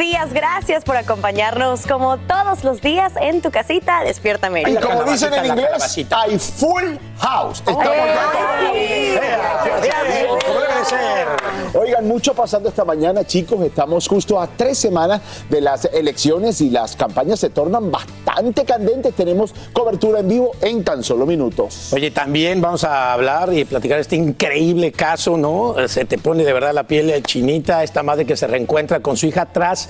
Días. Gracias por acompañarnos como todos los días en tu casita Despierta América. Y como dicen en inglés, hay full house. Estamos Oigan, mucho pasando esta mañana, chicos. Estamos justo a tres semanas de las elecciones y las campañas se tornan bastante candentes. Tenemos cobertura en vivo en tan solo minutos. Oye, también vamos a hablar y platicar este increíble caso, ¿no? Se te pone de verdad la piel chinita, esta madre que se reencuentra con su hija tras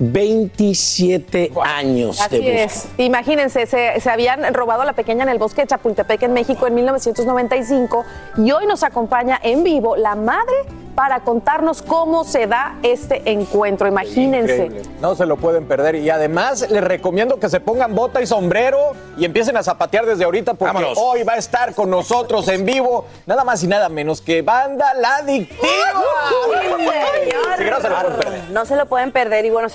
27 años Así es. Imagínense, se, se, habían robado a la pequeña en el bosque de Chapultepec en México en 1995 y hoy nos acompaña en vivo la madre para contarnos cómo se da este encuentro. Imagínense. No se lo pueden perder. Y además les recomiendo que se pongan bota y sombrero y empiecen a zapatear desde ahorita porque hoy va a estar con nosotros en vivo nada más y nada menos que Banda La Adictiva. no, se lo pueden perder. Y bueno,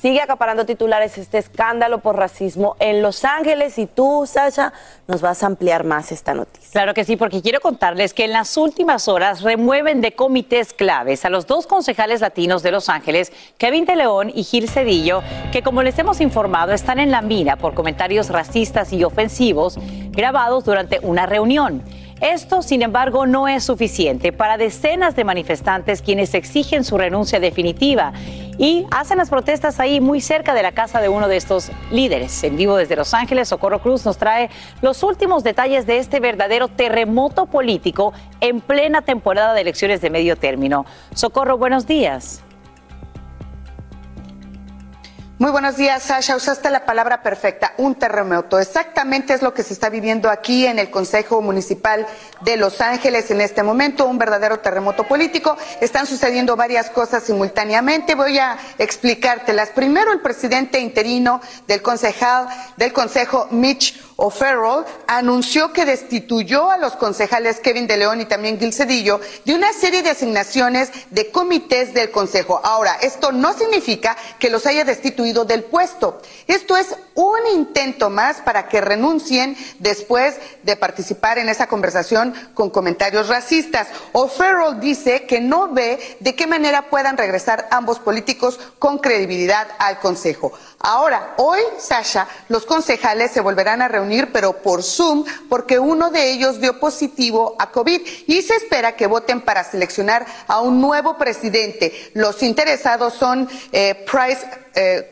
sigue acaparando titulares este escándalo por racismo en Los Ángeles y tú, Sasha, nos vas a ampliar más esta noticia. Claro que sí, porque quiero contarles que en las últimas horas remueven de comités claves a los dos concejales latinos de Los Ángeles, Kevin de León y Gil Cedillo, que como les hemos informado están en la mira por comentarios racistas y ofensivos grabados durante una reunión. Esto, sin embargo, no es suficiente para decenas de manifestantes quienes exigen su renuncia definitiva y hacen las protestas ahí muy cerca de la casa de uno de estos líderes. En vivo desde Los Ángeles, Socorro Cruz nos trae los últimos detalles de este verdadero terremoto político en plena temporada de elecciones de medio término. Socorro, buenos días. Muy buenos días, Sasha. Usaste la palabra perfecta, un terremoto. Exactamente es lo que se está viviendo aquí en el Consejo Municipal de Los Ángeles en este momento, un verdadero terremoto político. Están sucediendo varias cosas simultáneamente. Voy a explicártelas. Primero, el presidente interino del concejal del Consejo, Mitch O'Farrell anunció que destituyó a los concejales Kevin de León y también Gil Cedillo de una serie de asignaciones de comités del Consejo. Ahora, esto no significa que los haya destituido del puesto. Esto es un intento más para que renuncien después de participar en esa conversación con comentarios racistas. O'Farrell dice que no ve de qué manera puedan regresar ambos políticos con credibilidad al Consejo. Ahora, hoy, Sasha, los concejales se volverán a reunir, pero por Zoom, porque uno de ellos dio positivo a COVID y se espera que voten para seleccionar a un nuevo presidente. Los interesados son eh, Price eh,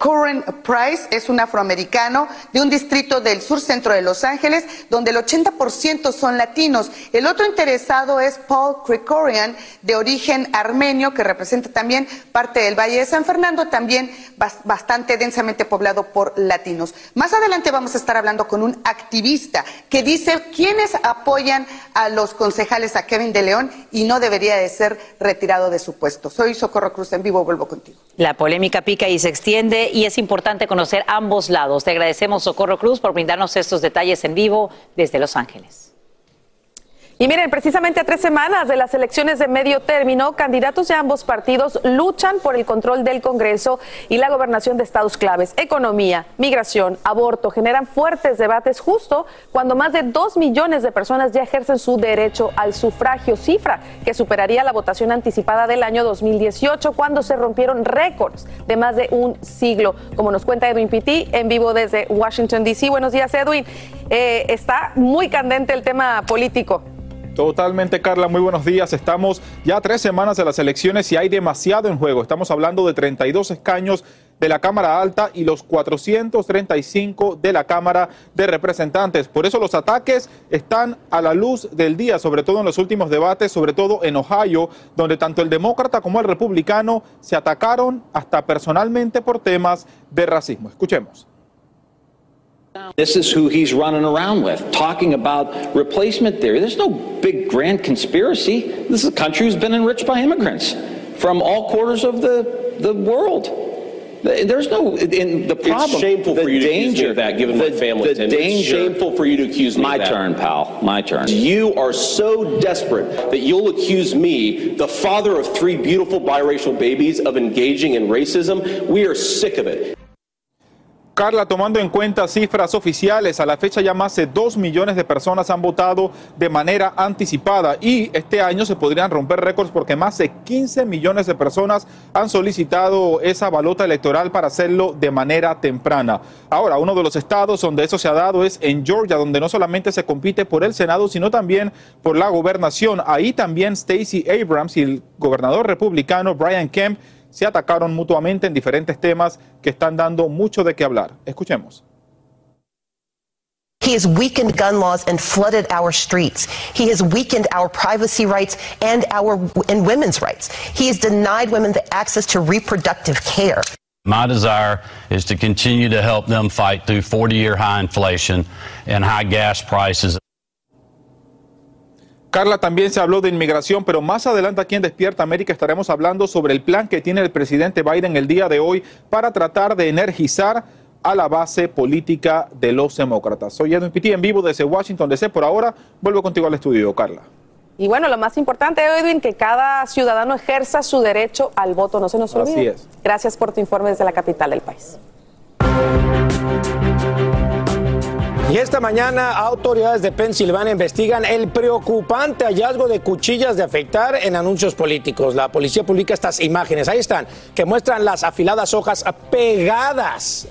Price es un afroamericano de un distrito del sur centro de Los Ángeles, donde el 80% son latinos. El otro interesado es Paul Krikorian, de origen armenio, que representa también parte del Valle de San Fernando, también bastante densamente poblado por latinos. Más adelante vamos a estar hablando con un activista que dice quiénes apoyan a los concejales a Kevin de León y no debería de ser retirado de su puesto. Soy Socorro Cruz en vivo, vuelvo contigo. La polémica pica y se extiende y es importante conocer ambos lados. Te agradecemos, Socorro Cruz, por brindarnos estos detalles en vivo desde Los Ángeles. Y miren, precisamente a tres semanas de las elecciones de medio término, candidatos de ambos partidos luchan por el control del Congreso y la gobernación de estados claves. Economía, migración, aborto generan fuertes debates justo cuando más de dos millones de personas ya ejercen su derecho al sufragio, cifra que superaría la votación anticipada del año 2018 cuando se rompieron récords de más de un siglo. Como nos cuenta Edwin Pitti en vivo desde Washington, D.C. Buenos días, Edwin. Eh, está muy candente el tema político. Totalmente, Carla. Muy buenos días. Estamos ya tres semanas de las elecciones y hay demasiado en juego. Estamos hablando de 32 escaños de la Cámara Alta y los 435 de la Cámara de Representantes. Por eso los ataques están a la luz del día, sobre todo en los últimos debates, sobre todo en Ohio, donde tanto el demócrata como el republicano se atacaron hasta personalmente por temas de racismo. Escuchemos. This is who he's running around with, talking about replacement theory. There's no big grand conspiracy. This is a country who's been enriched by immigrants from all quarters of the, the world. There's no in the problem. It's shameful the for you to accuse me of that, given the, my family. The danger. It's shameful for you to accuse me. My of that. turn, pal. My turn. You are so desperate that you'll accuse me, the father of three beautiful biracial babies, of engaging in racism. We are sick of it. Carla, tomando en cuenta cifras oficiales, a la fecha ya más de 2 millones de personas han votado de manera anticipada y este año se podrían romper récords porque más de 15 millones de personas han solicitado esa balota electoral para hacerlo de manera temprana. Ahora, uno de los estados donde eso se ha dado es en Georgia, donde no solamente se compite por el Senado, sino también por la gobernación. Ahí también Stacey Abrams y el gobernador republicano Brian Kemp se atacaron mutuamente en diferentes temas que están dando mucho de qué hablar. Escuchemos. He has weakened gun laws and flooded our streets. He has weakened our privacy rights and our and women's rights. He has denied women the access to reproductive care. My desire is to continue to help them fight through 40 year high inflation and high gas prices. Carla, también se habló de inmigración, pero más adelante aquí en Despierta América estaremos hablando sobre el plan que tiene el presidente Biden el día de hoy para tratar de energizar a la base política de los demócratas. Soy Edwin Pitti en vivo desde Washington DC. Por ahora, vuelvo contigo al estudio, Carla. Y bueno, lo más importante, Edwin, que cada ciudadano ejerza su derecho al voto. No se nos olvide. Así es. Gracias por tu informe desde la capital del país. Y esta mañana autoridades de Pensilvania investigan el preocupante hallazgo de cuchillas de afeitar en anuncios políticos. La policía publica estas imágenes, ahí están, que muestran las afiladas hojas pegadas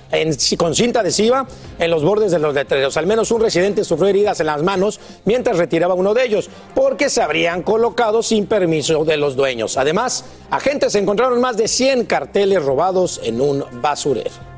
con cinta adhesiva en los bordes de los letreros. Al menos un residente sufrió heridas en las manos mientras retiraba uno de ellos, porque se habrían colocado sin permiso de los dueños. Además, agentes encontraron más de 100 carteles robados en un basurero.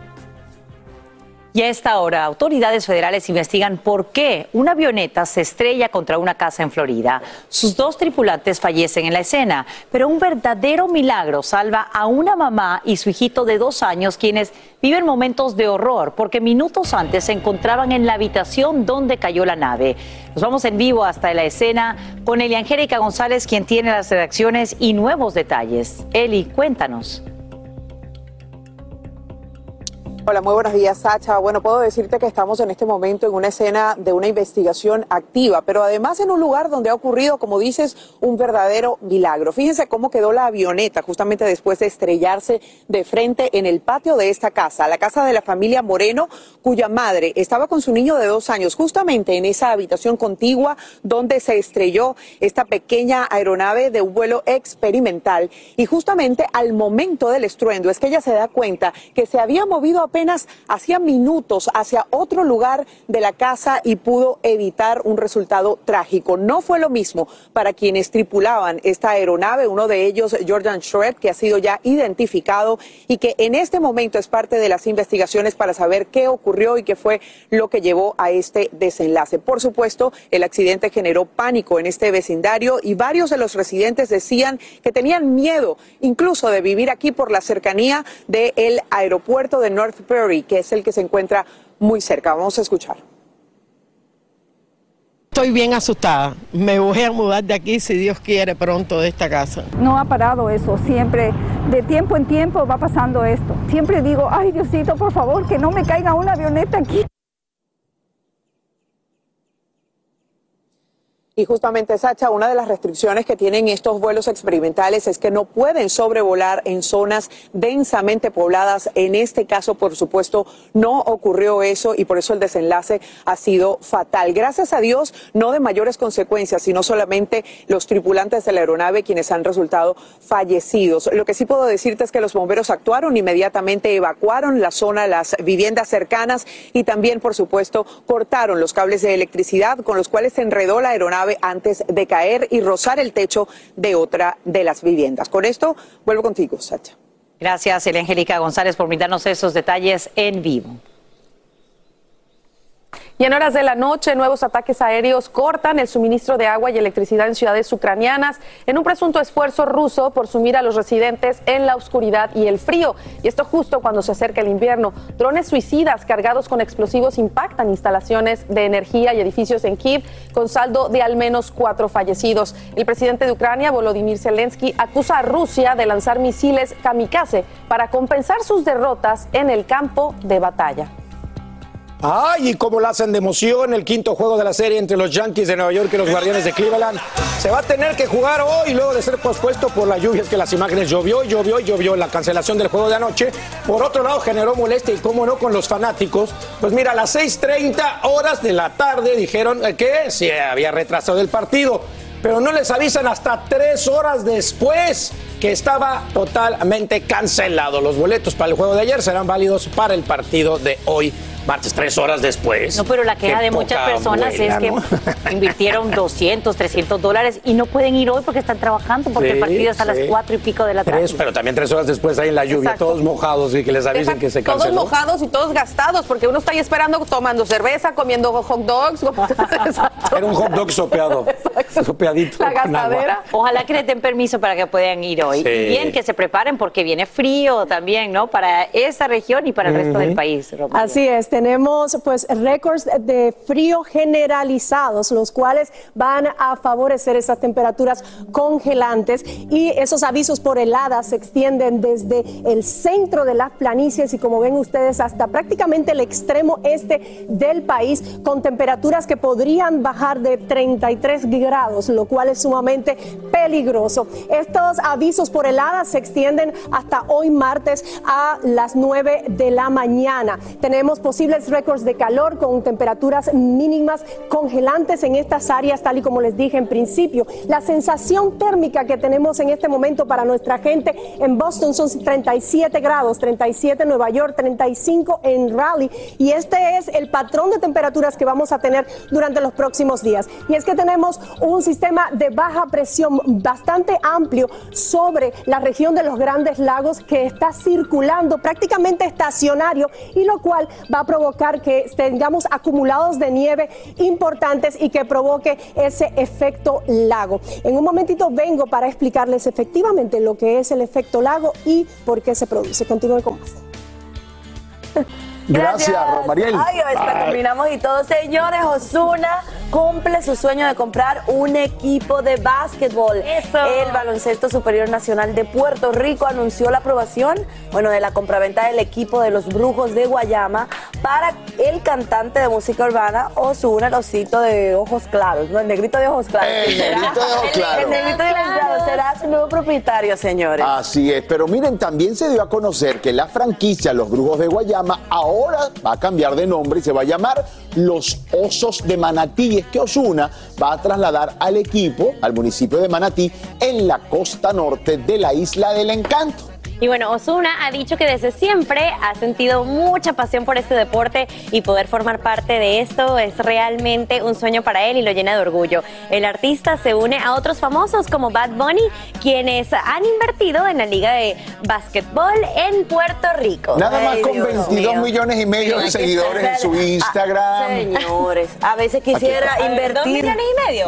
Y a esta hora, autoridades federales investigan por qué una avioneta se estrella contra una casa en Florida. Sus dos tripulantes fallecen en la escena, pero un verdadero milagro salva a una mamá y su hijito de dos años, quienes viven momentos de horror porque minutos antes se encontraban en la habitación donde cayó la nave. Nos vamos en vivo hasta la escena con Eli Angélica González, quien tiene las redacciones y nuevos detalles. Eli, cuéntanos. Hola, muy buenos días, Sacha. Bueno, puedo decirte que estamos en este momento en una escena de una investigación activa, pero además en un lugar donde ha ocurrido, como dices, un verdadero milagro. Fíjense cómo quedó la avioneta justamente después de estrellarse de frente en el patio de esta casa, la casa de la familia Moreno, cuya madre estaba con su niño de dos años, justamente en esa habitación contigua donde se estrelló esta pequeña aeronave de un vuelo experimental. Y justamente al momento del estruendo es que ella se da cuenta que se había movido apenas hacía minutos hacia otro lugar de la casa y pudo evitar un resultado trágico. No fue lo mismo para quienes tripulaban esta aeronave, uno de ellos, Jordan Shred, que ha sido ya identificado y que en este momento es parte de las investigaciones para saber qué ocurrió y qué fue lo que llevó a este desenlace. Por supuesto, el accidente generó pánico en este vecindario y varios de los residentes decían que tenían miedo incluso de vivir aquí por la cercanía del aeropuerto de North Perry, que es el que se encuentra muy cerca. Vamos a escuchar. Estoy bien asustada. Me voy a mudar de aquí si Dios quiere pronto de esta casa. No ha parado eso, siempre, de tiempo en tiempo va pasando esto. Siempre digo, ay Diosito, por favor, que no me caiga una avioneta aquí. Y justamente, Sacha, una de las restricciones que tienen estos vuelos experimentales es que no pueden sobrevolar en zonas densamente pobladas. En este caso, por supuesto, no ocurrió eso y por eso el desenlace ha sido fatal. Gracias a Dios, no de mayores consecuencias, sino solamente los tripulantes de la aeronave quienes han resultado fallecidos. Lo que sí puedo decirte es que los bomberos actuaron inmediatamente, evacuaron la zona, las viviendas cercanas y también, por supuesto, cortaron los cables de electricidad con los cuales se enredó la aeronave antes de caer y rozar el techo de otra de las viviendas. Con esto vuelvo contigo, Sacha. Gracias, Angélica González, por brindarnos esos detalles en vivo. Y en horas de la noche, nuevos ataques aéreos cortan el suministro de agua y electricidad en ciudades ucranianas en un presunto esfuerzo ruso por sumir a los residentes en la oscuridad y el frío. Y esto justo cuando se acerca el invierno. Drones suicidas cargados con explosivos impactan instalaciones de energía y edificios en Kiev con saldo de al menos cuatro fallecidos. El presidente de Ucrania, Volodymyr Zelensky, acusa a Rusia de lanzar misiles kamikaze para compensar sus derrotas en el campo de batalla. Ay, y cómo la hacen de emoción el quinto juego de la serie entre los Yankees de Nueva York y los Guardianes de Cleveland. Se va a tener que jugar hoy luego de ser pospuesto por la lluvia. Es que las imágenes llovió, llovió y llovió. La cancelación del juego de anoche. Por otro lado, generó molestia y cómo no con los fanáticos. Pues mira, a las 6:30 horas de la tarde dijeron que se había retrasado el partido. Pero no les avisan hasta tres horas después que estaba totalmente cancelado. Los boletos para el juego de ayer serán válidos para el partido de hoy martes, tres horas después. No, pero la queja de muchas personas abuela, es que ¿no? invirtieron 200, 300 dólares y no pueden ir hoy porque están trabajando, porque el Sí, partido es a las cuatro y pico de la tarde. Tres, pero también tres horas después ahí en la lluvia, Exacto. todos mojados y que les avisen que se Todos canceló. mojados y todos gastados, porque uno está ahí esperando tomando cerveza, comiendo hot dogs. Era un hot dog sopeado, sopeadito. La gastadera. Ojalá que les den permiso para que puedan ir hoy. Sí. Y bien que se preparen porque viene frío también, ¿no? Para esa región y para el resto del país. Romario. Así es, tenemos pues récords de frío generalizados, los cuales van a favorecer esas temperaturas congelantes y esos avisos por heladas se extienden desde el centro de las planicies y como ven ustedes hasta prácticamente el extremo este del país con temperaturas que podrían bajar de 33 grados, lo cual es sumamente peligroso. Estos avisos por heladas se extienden hasta hoy martes a las 9 de la mañana. Tenemos posibles récords de calor con temperaturas mínimas congelantes en estas áreas, tal y como les dije en principio. La sensación térmica que tenemos en este momento para nuestra gente en Boston son 37 grados, 37 en Nueva York, 35 en Raleigh. Y este es el patrón de temperaturas que vamos a tener durante los próximos días. Y es que tenemos un sistema de baja presión bastante amplio sobre la región de los grandes lagos que está circulando prácticamente estacionario y lo cual va a provocar que tengamos acumulados de nieve importantes y que provoque ese efecto lago. En un momentito vengo para explicarles efectivamente lo que es el efecto lago y por qué se produce. Continúen con más. Gracias, Romariel. Ay, hasta terminamos y todo. Señores, Osuna cumple su sueño de comprar un equipo de básquetbol. El Baloncesto Superior Nacional de Puerto Rico anunció la aprobación, bueno, de la compraventa del equipo de los Brujos de Guayama para el cantante de música urbana Osuna, el osito de ojos claros, ¿no? El negrito de ojos claros. El negrito de ojos El- claros. El negrito de ojos claros será su nuevo propietario, señores. Así es, pero miren, también se dio a conocer que la franquicia Los Brujos de Guayama ahora va a cambiar de nombre y se va a llamar Los Osos de Manatí. Y es que Osuna va a trasladar al equipo al municipio de Manatí en la costa norte de la isla del encanto. Y bueno, Osuna ha dicho que desde siempre ha sentido mucha pasión por este deporte y poder formar parte de esto es realmente un sueño para él y lo llena de orgullo. El artista se une a otros famosos como Bad Bunny, quienes han invertido en la liga de básquetbol en Puerto Rico. Nada más Ay, con Dios 22 mío. millones y medio de seguidores en su Instagram. Ah, señores, a veces quisiera invertir. ¿Dos millones y medio?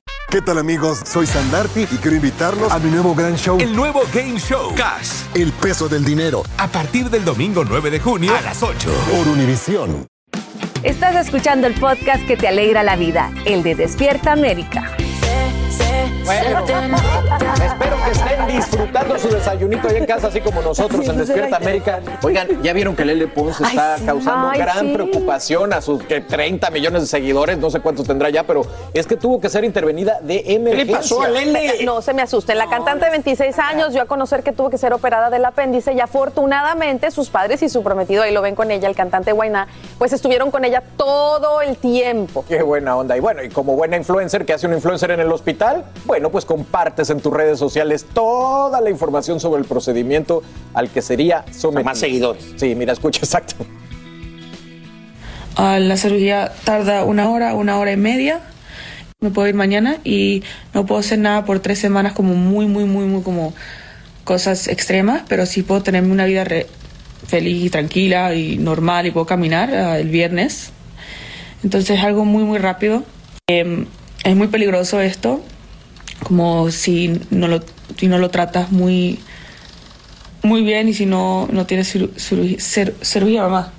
¿Qué tal amigos? Soy Sandarti y quiero invitarlos a mi nuevo gran show. El nuevo Game Show. Cash. El peso del dinero. A partir del domingo 9 de junio a las 8. Por Univisión. Estás escuchando el podcast que te alegra la vida, el de Despierta América. Bueno, espero que estén disfrutando su desayunito ahí en casa, así como nosotros en Despierta América. Oigan, ya vieron que Lele Pons está causando Ay, gran sí. preocupación a sus que 30 millones de seguidores, no sé cuántos tendrá ya, pero es que tuvo que ser intervenida de emergencia. No se me asusten. La cantante de 26 años dio a conocer que tuvo que ser operada del apéndice y afortunadamente sus padres y su prometido, ahí lo ven con ella, el cantante Guainá, pues estuvieron con ella todo el tiempo. Qué buena onda. Y bueno, y como buena influencer, que hace un influencer en el hospital? Bueno, pues compartes en tus redes sociales toda la información sobre el procedimiento al que sería sometido. Más seguidores. Sí, mira, escucha, exacto. Ah, la cirugía tarda una hora, una hora y media. Me puedo ir mañana y no puedo hacer nada por tres semanas como muy, muy, muy, muy como cosas extremas, pero sí puedo tenerme una vida re- feliz y tranquila y normal y puedo caminar ah, el viernes. Entonces es algo muy, muy rápido. Em, es muy peligroso esto, como si no lo, si no lo tratas muy, muy bien y si no, no tienes ciru- ciru- cir- cirugía, mamá.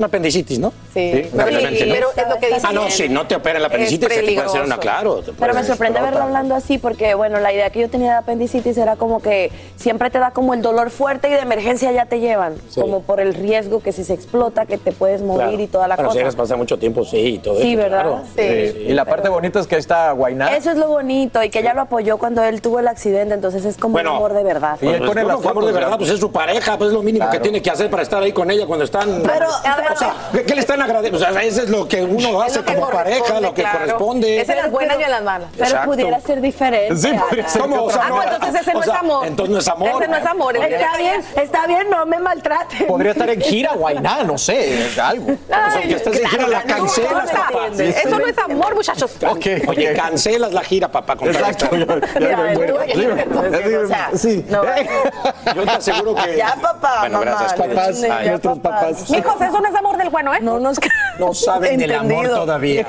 Una apendicitis, ¿no? Sí, Rápidamente, ¿no? pero es lo que dicen. Ah, no, si no te operan la apendicitis, Es se te puede hacer una, claro. Pero me sorprende verlo hablando así porque, bueno, la idea que yo tenía de apendicitis era como que siempre te da como el dolor fuerte y de emergencia ya te llevan. Sí. Como por el riesgo que si se explota, que te puedes morir Claro. y toda la Pero si cosa. dejas pasar mucho tiempo, sí, y todo Sí, eso, ¿verdad? claro. Sí. Y la parte bonita es que ahí está Guainá. Eso es lo bonito y que ella lo apoyó cuando él tuvo el accidente, entonces es como Bueno, un amor de verdad. Y él pone las amor de verdad, pues es su pareja, pues es lo mínimo que tiene que hacer para estar ahí con ella cuando están. Pero- o sea, ¿qué, qué le están agradeciendo? O sea, eso es lo que uno hace como pareja, lo que corresponde. Es en las buenas y en las malas. Pero Exacto. pudiera ser diferente. Sí, podría ser ¿Cómo? que otra Ah, no. entonces ese no O es sea, amor. entonces no es amor. Ese no es amor. es Está bien, está bien, no me maltrate. Podría estar en gira Guainá, no sé, algo. Ay, que estés en gira, la cancelas, papá. Eso no es amor, muchachos. Ok, Oye, cancelas la gira, papá. Con Exacto. O sea, Sí. Yo te aseguro que. Ya, papá, Bueno, gracias, papás. nuestros papás. Hijos, eso no es amor del bueno, ¿eh? No nos No saben del amor todavía.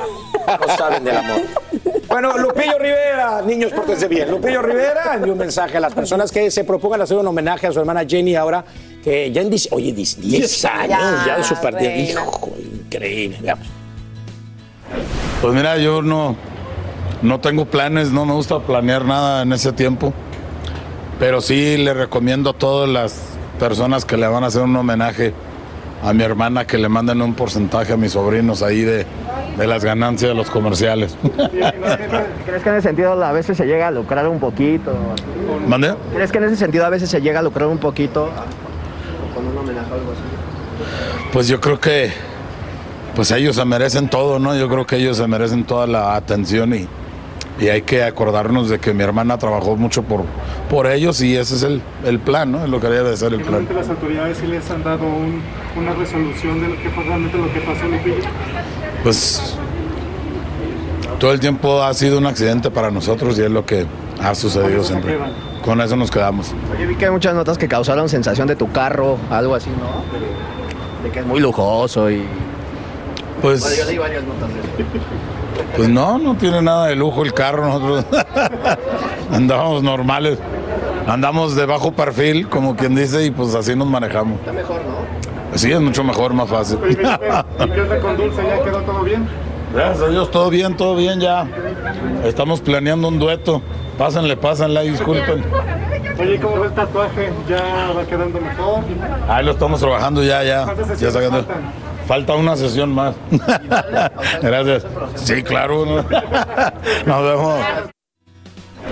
No saben del amor. Bueno, Lupillo Rivera, niños, pórtense bien. Lupillo Rivera envió un mensaje a las personas que se propongan hacer un homenaje a su hermana Jenny ahora, que ya en 10, oye, 10 10 años, Ya, ya, bien. reina. Hijo, increíble. Veamos. Pues mira, yo no, no tengo planes, no me gusta planear nada en ese tiempo, pero sí le recomiendo a todas las personas que le van a hacer un homenaje a mi hermana que le manden un porcentaje a mis sobrinos ahí de, de las ganancias de los comerciales. ¿Crees que en ese sentido a veces se llega a lucrar un poquito? ¿Mande? ¿Crees que en ese sentido a veces se llega a lucrar un poquito con un homenaje o algo así? Pues yo creo que pues ellos se merecen todo, ¿no? Yo creo que ellos se merecen toda la atención y, y hay que acordarnos de que mi hermana trabajó mucho por, por ellos y ese es el, el plan, ¿no? Es lo que debe de ser el plan. Realmente las autoridades sí les han dado un- una resolución de lo que fue realmente lo que pasó en Lupillo. Pues todo el tiempo ha sido un accidente para nosotros y es lo que ha sucedido siempre. Con eso nos quedamos. Oye, vi que hay muchas notas que causaron sensación de tu carro, algo así, ¿no? De, de que es muy lujoso y... Pues- Bueno, yo leí varias notas de eso. Pues no, no tiene nada de lujo el carro, nosotros andamos normales, andamos de bajo perfil, como quien dice, y pues así nos manejamos. Está mejor, ¿no? Sí, es mucho mejor, más fácil. Oye, Felipe, ¿y qué onda con Dulce? ¿Ya quedó todo bien? Gracias a Dios, todo bien, todo bien ya. Estamos planeando un dueto. Pásenle, pásenle, disculpen. Oye, ¿cómo va el tatuaje? ¿Ya va quedando mejor? Ahí lo estamos trabajando ya, ya. ¿Cuántas ya sacando-? Falta una sesión más. Gracias. Sí, claro. ¿no? Nos vemos.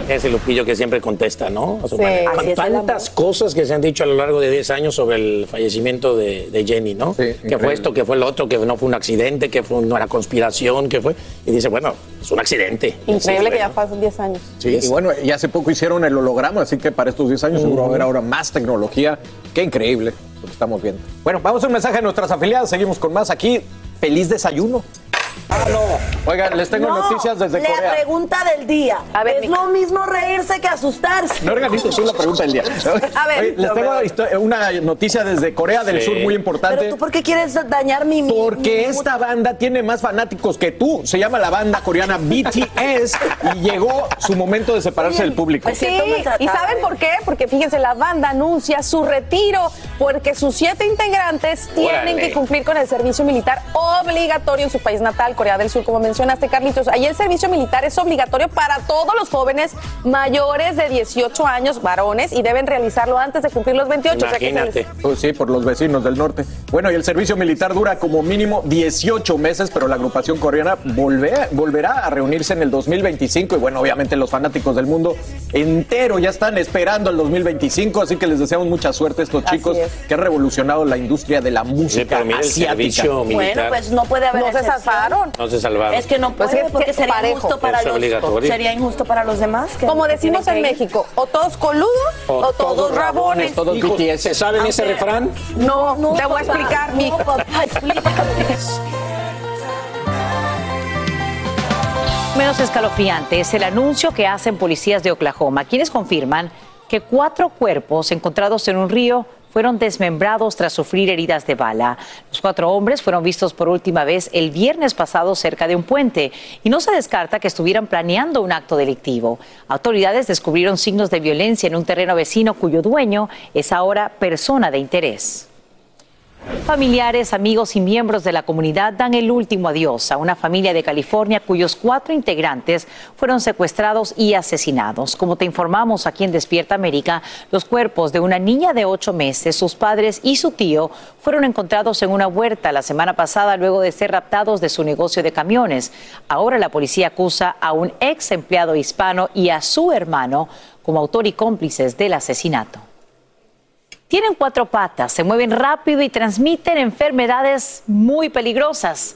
Ese Lupillo que siempre contesta, ¿no? A su Sí, es el Tantas cosas que se han dicho a lo largo de 10 años sobre el fallecimiento de, de Jenny, ¿no? que fue esto, que fue lo otro, que no fue un accidente, que fue una conspiración, que fue. Y dice, bueno, es un accidente. Increíble que ya pasan 10 años. Sí, y bueno, y hace poco hicieron el holograma, así que para estos 10 años seguro va a haber ahora más tecnología. Qué increíble lo estamos viendo. Bueno, vamos a un mensaje a nuestras afiliadas, seguimos con más aquí. Feliz desayuno. Ah, no. Oigan, les tengo No, noticias desde la Corea. pregunta del día. es lo mismo reírse que asustarse. No organizo, soy la pregunta del día. A ver, Oye, les no, tengo una noticia desde Corea del Sí. Sur muy importante. Pero tú, ¿por qué quieres dañar mi. Porque mi- esta banda tiene más fanáticos que tú. Se llama la banda coreana BTS y llegó su momento de separarse del público. Sí, ¿y saben por qué? Porque fíjense, la banda anuncia su retiro porque sus siete integrantes tienen Órale. que cumplir con el servicio militar obligatorio en su país natal, Corea del Sur, como mencionaste, Carlitos. Ahí el servicio militar es obligatorio para todos los jóvenes mayores de 18 años, varones, y deben realizarlo antes de cumplir los 28. o sea que les- Pues sí, por los vecinos del norte. Bueno, y el servicio militar dura como mínimo 18 meses, pero la agrupación coreana volve- volverá a reunirse en el 2025. Y bueno, obviamente los fanáticos del mundo entero ya están esperando el 2025, así que les deseamos mucha suerte a estos chicos es. que han revolucionado la industria de la música pero mira el asiática. servicio Bueno, pues no puede haber No se excepción. zafaron. No se salvaron. Es que no Pues puede, es porque sería parejo. injusto para Es los sería injusto para los demás. que- Como decimos en. México, o todos coludos o, todos rabones. todos. ¿Se saben ese refrán? No, No, te voy a explicar, no, mijo. papá, explícame. Menos escalofriante es el anuncio que hacen policías de Oklahoma, quienes confirman que cuatro cuerpos encontrados en un río fueron desmembrados tras sufrir heridas de bala. Los cuatro hombres fueron vistos por última vez el viernes pasado cerca de un puente y no se descarta que estuvieran planeando un acto delictivo. Autoridades descubrieron signos de violencia en un terreno vecino cuyo dueño es ahora persona de interés. Familiares, amigos y miembros de la comunidad dan el último adiós a una familia de California cuyos cuatro integrantes fueron secuestrados y asesinados. Como te informamos aquí en Despierta América, los cuerpos de una niña de ocho meses, sus padres y su tío fueron encontrados en una huerta la semana pasada luego de ser raptados de su negocio de camiones. Ahora la policía acusa a un ex empleado hispano y a su hermano como autor y cómplices del asesinato. Tienen cuatro patas, se mueven rápido y transmiten enfermedades muy peligrosas.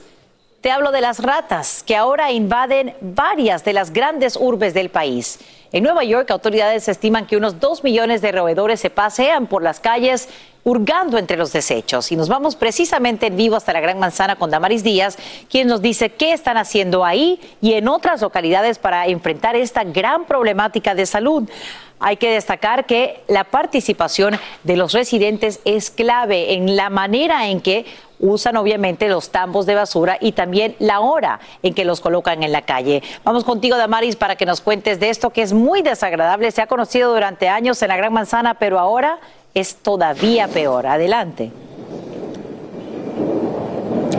Te hablo de las ratas, que ahora invaden varias de las grandes urbes del país. En Nueva York, autoridades estiman que unos dos millones de roedores se pasean por las calles hurgando entre los desechos. Y nos vamos precisamente en vivo hasta la Gran Manzana con Damaris Díaz, quien nos dice qué están haciendo ahí y en otras localidades para enfrentar esta gran problemática de salud. Hay que destacar que la participación de los residentes es clave en la manera en que usan obviamente los tambos de basura y también la hora en que los colocan en la calle. Vamos contigo, Damaris, para que nos cuentes de esto que es muy desagradable. Se ha conocido durante años en la Gran Manzana, pero ahora es todavía peor. Adelante.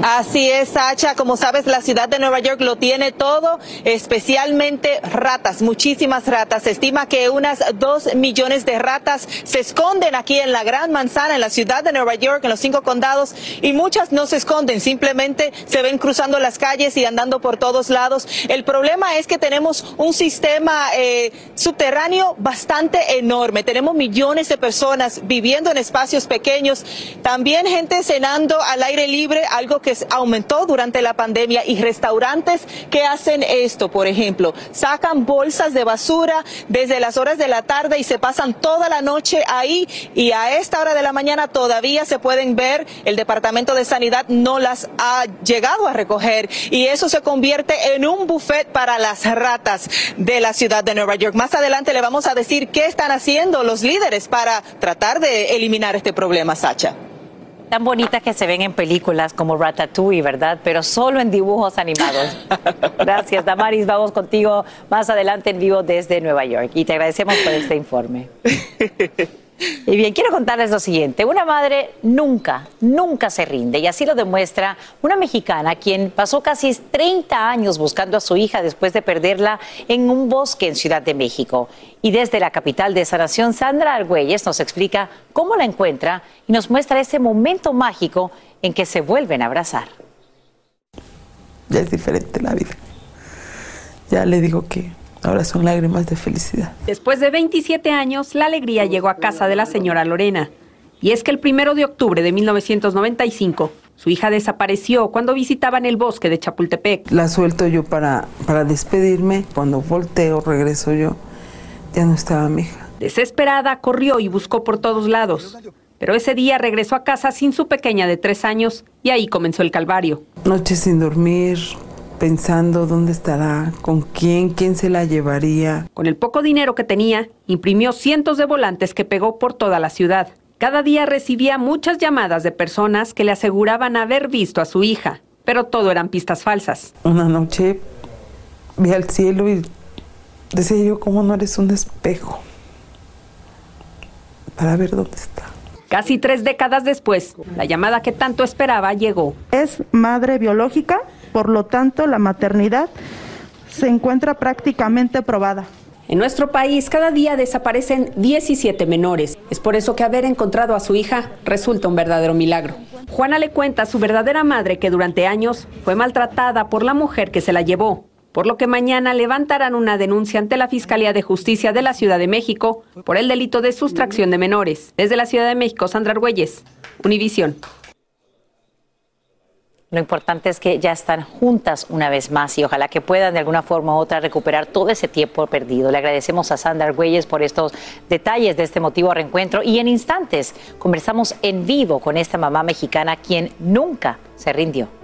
Así es, Sacha. Como sabes, la ciudad de Nueva York lo tiene todo, especialmente ratas, muchísimas ratas. Se estima que unas dos millones de ratas se esconden aquí en la Gran Manzana, en la ciudad de Nueva York, en los cinco condados, y muchas no se esconden, simplemente se ven cruzando las calles y andando por todos lados. El problema es que tenemos un sistema eh, subterráneo bastante enorme. Tenemos millones de personas viviendo en espacios pequeños, también gente cenando al aire libre, algo que aumentó durante la pandemia y restaurantes que hacen esto, por ejemplo, sacan bolsas de basura desde las horas de la tarde y se pasan toda la noche ahí y a esta hora de la mañana todavía se pueden ver, el Departamento de Sanidad no las ha llegado a recoger y eso se convierte en un buffet para las ratas de la ciudad de Nueva York. Más adelante le vamos a decir qué están haciendo los líderes para tratar de eliminar este problema, Sacha. Tan bonitas que se ven en películas como Ratatouille, ¿verdad? Pero solo en dibujos animados. Gracias, Damaris. Vamos contigo más adelante en vivo desde Nueva York. Y te agradecemos por este informe. Y bien, quiero contarles lo siguiente. Una madre nunca, nunca se rinde. Y así lo demuestra una mexicana quien pasó casi 30 años buscando a su hija después de perderla en un bosque en Ciudad de México. Y desde la capital de esa nación, Sandra Argüelles nos explica cómo la encuentra y nos muestra ese momento mágico en que se vuelven a abrazar. Ya es diferente la vida. Ya le digo que Ahora son lágrimas de felicidad. Después de 27 años, la alegría llegó a casa de la señora Lorena. Y es que el primero de octubre de 1995, su hija desapareció cuando visitaban el bosque de Chapultepec. La suelto yo para, para despedirme. Cuando volteo, regreso yo, ya no estaba mi hija. Desesperada, corrió y buscó por todos lados. Pero ese día regresó a casa sin su pequeña de tres años y ahí comenzó el calvario. Noches sin dormir, pensando dónde estará, con quién, quién se la llevaría. Con el poco dinero que tenía, imprimió cientos de volantes que pegó por toda la ciudad. Cada día recibía muchas llamadas de personas que le aseguraban haber visto a su hija, pero todo eran pistas falsas. Una noche vi al cielo y decía yo, ¿cómo no eres un espejo? Para ver dónde está. Casi tres décadas después, la llamada que tanto esperaba llegó. Es madre biológica, por lo tanto la maternidad se encuentra prácticamente probada. En nuestro país cada día desaparecen 17 menores. Es por eso que haber encontrado a su hija resulta un verdadero milagro. Juana le cuenta a su verdadera madre que durante años fue maltratada por la mujer que se la llevó por lo que mañana levantarán una denuncia ante la Fiscalía de Justicia de la Ciudad de México por el delito de sustracción de menores. Desde la Ciudad de México, Sandra Argüelles, Univisión. Lo importante es que ya están juntas una vez más y ojalá que puedan de alguna forma u otra recuperar todo ese tiempo perdido. Le agradecemos a Sandra Argüelles por estos detalles de este motivo reencuentro y en instantes conversamos en vivo con esta mamá mexicana quien nunca se rindió.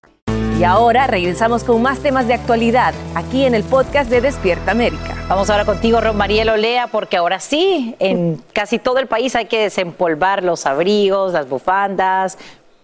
Y ahora regresamos con más temas de actualidad aquí en el podcast de Despierta América. Vamos ahora contigo, Mariel Olea, porque ahora sí, en casi todo el país hay que desempolvar los abrigos, las bufandas,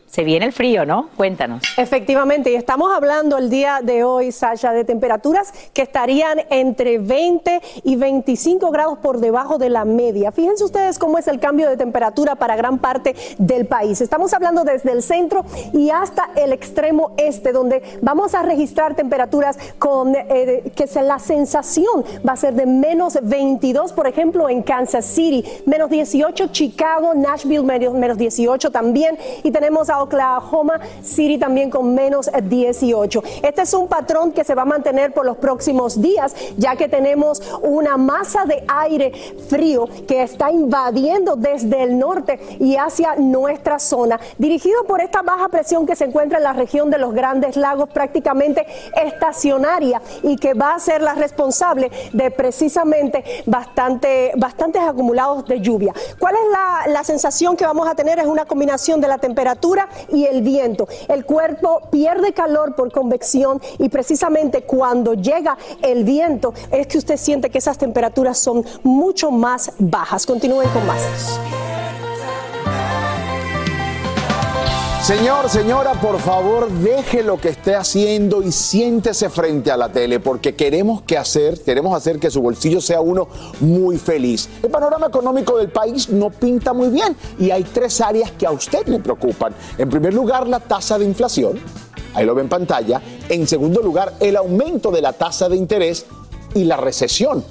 se viene el frío, ¿no? Cuéntanos. Efectivamente, y estamos hablando el día de hoy, Sasha, de temperaturas que estarían entre 20 y 25 grados por debajo de la media. Fíjense ustedes cómo es el cambio de temperatura para gran parte del país. Estamos hablando desde el centro y hasta el extremo este, donde vamos a registrar temperaturas con eh, que la sensación va a ser de menos 22, por ejemplo, en Kansas City, menos 18 Chicago, Nashville, menos, menos 18 también, y tenemos a Oklahoma City también con menos 18. Este es un patrón que se va a mantener por los próximos días, ya que tenemos una masa de aire frío que está invadiendo desde el norte y hacia nuestra zona, dirigido por esta baja presión que se encuentra en la región de los Grandes Lagos, prácticamente estacionaria y que va a ser la responsable de precisamente bastante, bastantes acumulados de lluvia. ¿Cuál es la, la sensación que vamos a tener? Es una combinación de la temperatura y el viento. El cuerpo pierde calor por convección y precisamente cuando llega el viento es que usted siente que esas temperaturas son mucho más bajas. Continúen con más. Señor, señora, por favor, deje lo que esté haciendo y siéntese frente a la tele, porque queremos que hacer, queremos hacer que su bolsillo sea uno muy feliz. El panorama económico del país no pinta muy bien y hay tres áreas que a usted le preocupan. En primer lugar, la tasa de inflación. Ahí lo ve en pantalla. En segundo lugar, el aumento de la tasa de interés y la recesión.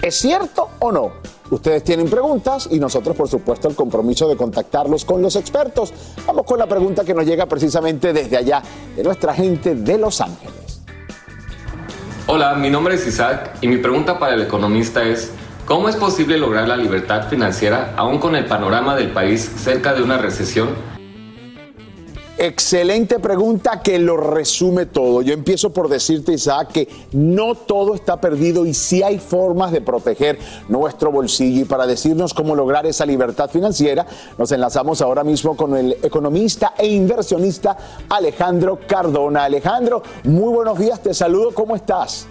¿Es cierto o no? Ustedes tienen preguntas y nosotros, por supuesto, el compromiso de contactarlos con los expertos. Vamos con la pregunta que nos llega precisamente desde allá, de nuestra gente de Los Ángeles. Hola, mi nombre es Isaac y mi pregunta para el economista es, ¿cómo es posible lograr la libertad financiera aún con el panorama del país cerca de una recesión? Excelente pregunta que lo resume todo. Yo empiezo por decirte, Isaac, que no todo está perdido y sí hay formas de proteger nuestro bolsillo. Y para decirnos cómo lograr esa libertad financiera, nos enlazamos ahora mismo con el economista e inversionista Alejandro Cardona. Alejandro, muy buenos días, te saludo, ¿cómo estás?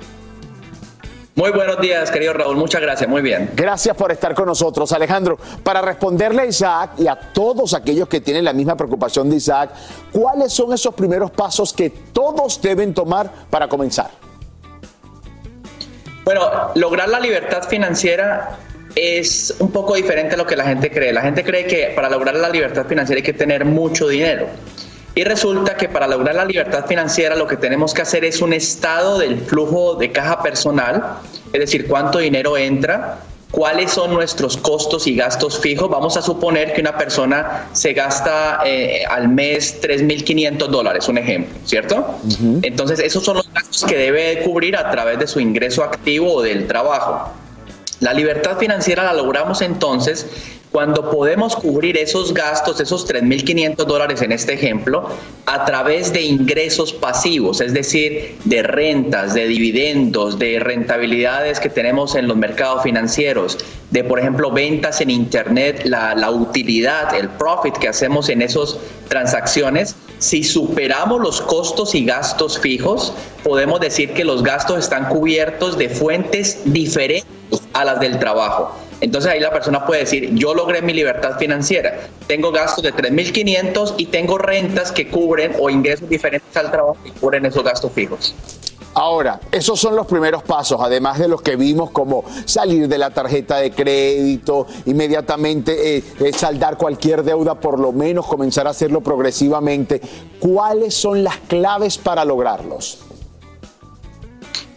Muy buenos días, querido Raúl. Muchas gracias. Muy bien. Gracias por estar con nosotros, Alejandro. Para responderle a Isaac y a todos aquellos que tienen la misma preocupación de Isaac, ¿cuáles son esos primeros pasos que todos deben tomar para comenzar? Bueno, lograr la libertad financiera es un poco diferente a lo que la gente cree. La gente cree que para lograr la libertad financiera hay que tener mucho dinero. Y resulta que para lograr la libertad financiera lo que tenemos que hacer es un estado del flujo de caja personal, es decir, cuánto dinero entra, cuáles son nuestros costos y gastos fijos. Vamos a suponer que una persona se gasta eh, al mes 3.500 dólares, un ejemplo, ¿cierto? Entonces, esos son los gastos que debe cubrir a través de su ingreso activo o del trabajo. La libertad financiera la logramos entonces cuando podemos cubrir esos gastos, esos 3.500 dólares en este ejemplo, a través de ingresos pasivos, es decir, de rentas, de dividendos, de rentabilidades que tenemos en los mercados financieros, de, por ejemplo, ventas en Internet, la, la utilidad, el profit que hacemos en esas transacciones, si superamos los costos y gastos fijos, podemos decir que los gastos están cubiertos de fuentes diferentes a las del trabajo. Entonces ahí la persona puede decir, yo logré mi libertad financiera, tengo gastos de 3.500 y tengo rentas que cubren o ingresos diferentes al trabajo que cubren esos gastos fijos. Ahora, esos son los primeros pasos, además de los que vimos como salir de la tarjeta de crédito, inmediatamente eh, eh, saldar cualquier deuda, por lo menos comenzar a hacerlo progresivamente. ¿Cuáles son las claves para lograrlos?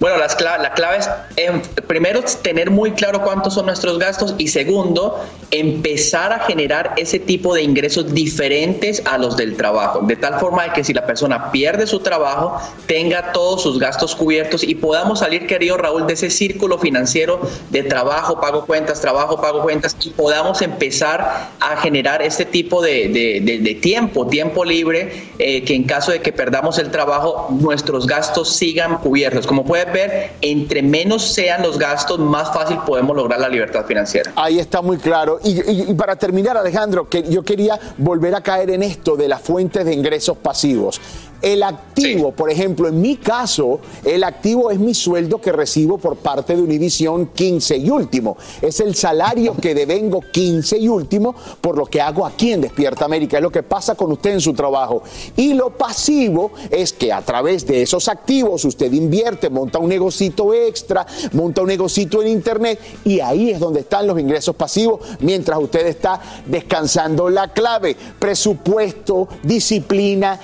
Bueno, las la clave es, em, primero, tener muy claro cuántos son nuestros gastos y segundo, empezar a generar ese tipo de ingresos diferentes a los del trabajo, de tal forma de que si la persona pierde su trabajo, tenga todos sus gastos cubiertos y podamos salir, querido Raúl, de ese círculo financiero de trabajo, pago cuentas, trabajo, pago cuentas y podamos empezar a generar este tipo de, tiempo, tiempo libre, eh, que en caso de que perdamos el trabajo, nuestros gastos sigan cubiertos. Como puede ver, entre menos sean los gastos, más fácil podemos lograr la libertad financiera. Ahí está muy claro. Y, para terminar, Alejandro, que yo quería volver a caer en esto de las fuentes de ingresos pasivos. El activo, por ejemplo, en mi caso, el activo es mi sueldo que recibo por parte de Univisión 15 y último. Es el salario que devengo 15 y último por lo que hago aquí en Despierta América. Es lo que pasa con usted en su trabajo. Y lo pasivo es que a través de esos activos usted invierte, monta un negocito extra, monta un negocito en internet y ahí es donde están los ingresos pasivos mientras usted está descansando. La clave, presupuesto, disciplina,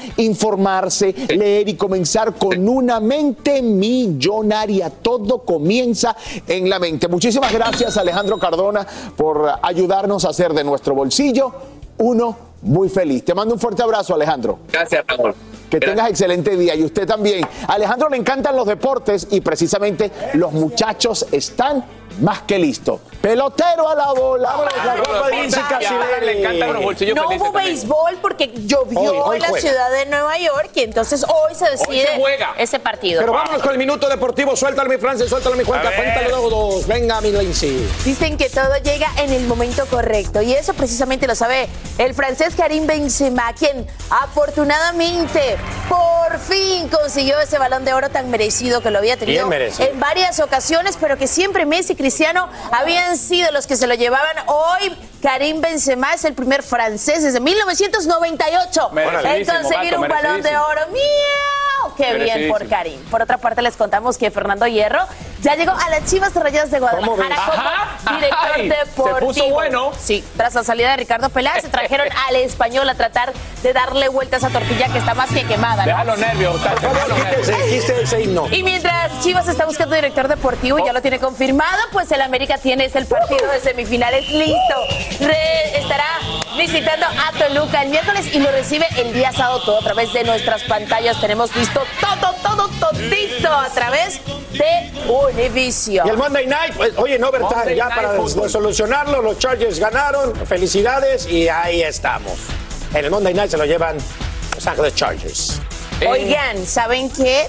leer y comenzar con una mente millonaria. Todo comienza en la mente. Muchísimas gracias Alejandro Cardona por ayudarnos a hacer de nuestro bolsillo uno muy feliz. Te mando un fuerte abrazo Alejandro. Gracias Raúl. Que tengas excelente día y usted también. A Alejandro le encantan los deportes y precisamente los muchachos están más que listo. Pelotero a la bola. la de los bolsillos No hubo béisbol porque llovió en la ciudad de Nueva York y entonces hoy se decide ese partido. Pero vámonos con el minuto deportivo. Suéltalo, mi Francis, suéltalo, mi Juanca. Cuéntalo todos. Venga, mi Lindsay. Dicen que todo llega en el momento correcto y eso precisamente lo sabe el francés Karim Benzema, quien afortunadamente por fin consiguió ese balón de oro tan merecido que lo había tenido en varias ocasiones, pero que siempre Messi Cristiano habían sido los que se lo llevaban. Hoy Karim Benzema es el primer francés desde 1998 en conseguir un balón de oro. ¡Miau! ¡Qué bien por Karim! Por otra parte, les contamos que Fernando Hierro ya llegó a las Chivas Rayadas de Guadalajara como director deportivo. Se puso bueno. Sí, tras la salida de Ricardo Peláez, se trajeron al español a tratar de darle vuelta a esa tortilla que está más que quemada. ¿no? los nervios. Y mientras Chivas está buscando director deportivo y ya lo tiene confirmado, pues el América tiene el partido de semifinales listo. estará visitando a Toluca el miércoles y lo recibe el día sábado todo a través de nuestras pantallas. Tenemos visto todo, todo, todito a través de Univision. Y el Monday Night, pues, oye, no, Bertal, Monday ya Night para Football. solucionarlo, los Chargers ganaron, felicidades y ahí estamos. En el Monday Night se lo llevan Los Ángeles Chargers. Oigan, ¿saben qué?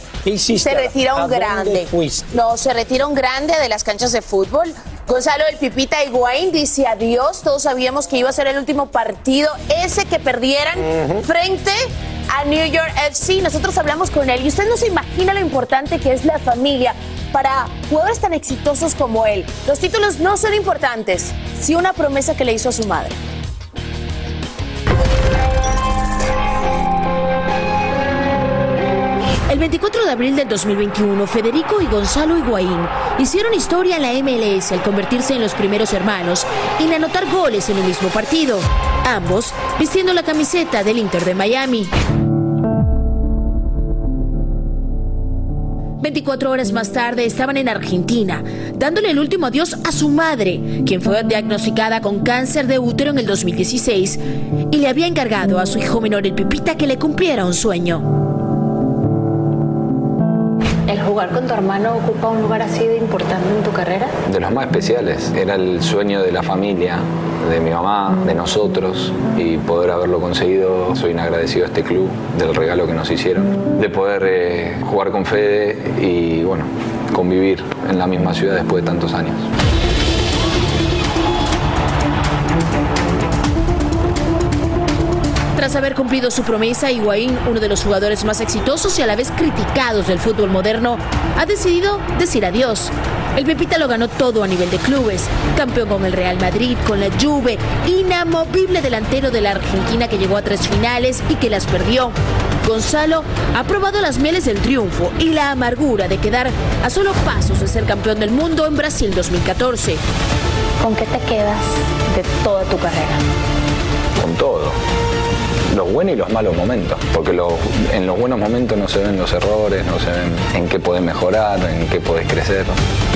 Se retira ¿A un grande. No, se retira un grande de las canchas de fútbol. Gonzalo el Pipita Higuaín dice adiós. Todos sabíamos que iba a ser el último partido, ese que perdieran frente a New York FC. Nosotros hablamos con él y usted no se imagina lo importante que es la familia para jugadores tan exitosos como él. Los títulos no son importantes, sí una promesa que le hizo a su madre. 24 de abril del 2021, Federico y Gonzalo Higuaín hicieron historia en la MLS al convertirse en los primeros hermanos en anotar goles en un mismo partido, ambos vistiendo la camiseta del Inter de Miami. 24 horas más tarde estaban en Argentina, dándole el último adiós a su madre, quien fue diagnosticada con cáncer de útero en el 2016 y le había encargado a su hijo menor, el Pipita, que le cumpliera un sueño. ¿El jugar con tu hermano ocupa un lugar así de importante en tu carrera? de los más especiales. Era el sueño de la familia, de mi mamá, de nosotros, y poder haberlo conseguido, soy un agradecido a este club del regalo que nos hicieron, de poder eh, jugar con Fede y bueno, convivir en la misma ciudad después de tantos años. Tras haber cumplido su promesa, Higuaín, uno de los jugadores más exitosos y a la vez criticados del fútbol moderno, ha decidido decir adiós. El Pepita lo ganó todo a nivel de clubes, campeón con el Real Madrid, con la Juve, inamovible delantero de la Argentina que llegó a tres finales y que las perdió. Gonzalo ha probado las mieles del triunfo y la amargura de quedar a solo pasos de ser campeón del mundo en Brasil 2014. ¿Con qué te quedas de toda tu carrera? Con todo. Los buenos y los malos momentos, porque lo- en los buenos momentos no se ven los errores, no se ven en qué podés mejorar, en qué podés crecer,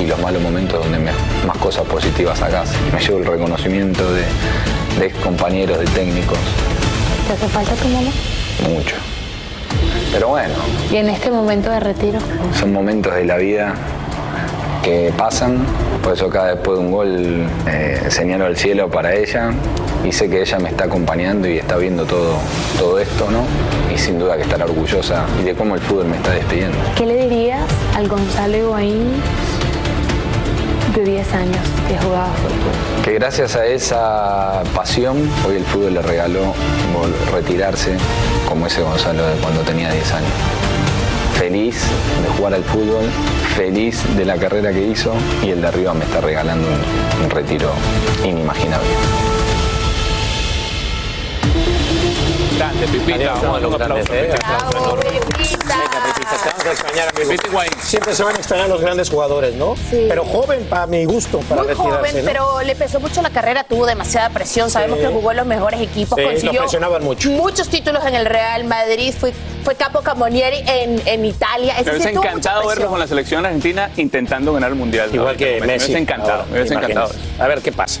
y los malos momentos donde me- más cosas positivas sacás. Me llevo el reconocimiento de, de ex compañeros, de técnicos, ¿Te hace falta tu mamá? mucho. Pero bueno, Y en este momento de retiro, son momentos de la vida que pasan, por eso cada después de un gol eh, señalo al cielo para ella y sé que ella me está acompañando y está viendo todo, todo esto, ¿no? Y sin duda que estará orgullosa y de cómo el fútbol me está despidiendo. ¿qué le dirías al Gonzalo Higuaín de 10 años que jugaba fútbol? Que gracias a esa pasión, hoy el fútbol le regaló retirarse como ese Gonzalo de cuando tenía 10 años. Feliz de jugar al fútbol, feliz de la carrera que hizo y el de arriba me está regalando un, un retiro inimaginable. Grande, Pipita. Vamos a darle un aplauso. Siempre se van a extrañar los grandes jugadores, ¿no? Pero joven para mi gusto, para Muy retirarse, joven, ¿no? pero le pesó mucho la carrera, tuvo demasiada presión. Sabemos Sí. que jugó en los mejores equipos, Sí, lo consiguió presionaban mucho. muchos títulos en el Real Madrid, fue, fue capo Camonieri en, en Italia. Me Ese sí hubiese encantado verlo con la selección argentina intentando ganar el mundial. Igual que Me Messi. hubiese encantado. ahora, Me hubiese encantado. A ver qué pasa.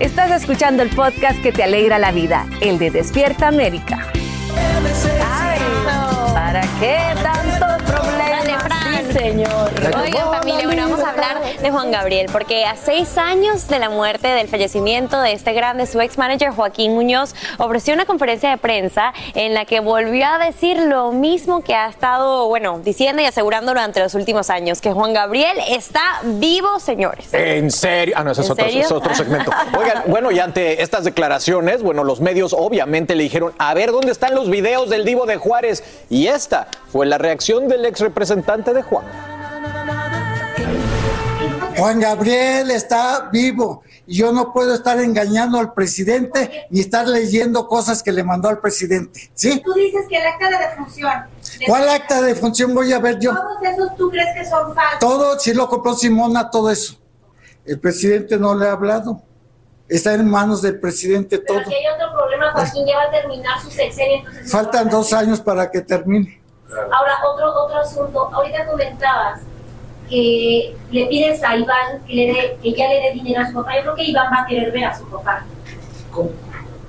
Estás escuchando el podcast que te alegra la vida, el de Despierta América. ¿Para qué tanto problema? Sí, señor. Hablar de Juan Gabriel, porque a seis años de la muerte, del fallecimiento de este grande, su ex manager Joaquín Muñoz ofreció una conferencia de prensa en la que volvió a decir lo mismo que ha estado, bueno, diciendo y asegurando durante los últimos años, que Juan Gabriel está vivo, señores. ¿En serio? Ah, no, ese es ¿En otro, es otro segmento. Oigan, bueno, y ante estas declaraciones, bueno, los medios obviamente le dijeron, a ver, ¿dónde están los videos del Divo de Juárez? Y esta fue la reacción del ex representante de Juan. Juan Gabriel está vivo y yo no puedo estar engañando al presidente ni estar leyendo cosas que le mandó al presidente. ¿Sí? Tú dices que el acta de defunción. de- ¿Cuál acta de función voy a ver yo? Todos esos tú crees que son falsos. Todo, si lo compró Simona, todo eso. El presidente no le ha hablado. Está en manos del presidente Pero todo. aquí hay otro problema, Joaquín ya va a terminar su sexenio. Faltan dos años para que termine. Ahora, otro, otro asunto. Ahorita comentabas que le pides a Iván que, le dé, que ya le dé dinero a su papá. Yo creo que Iván va a querer ver a su papá.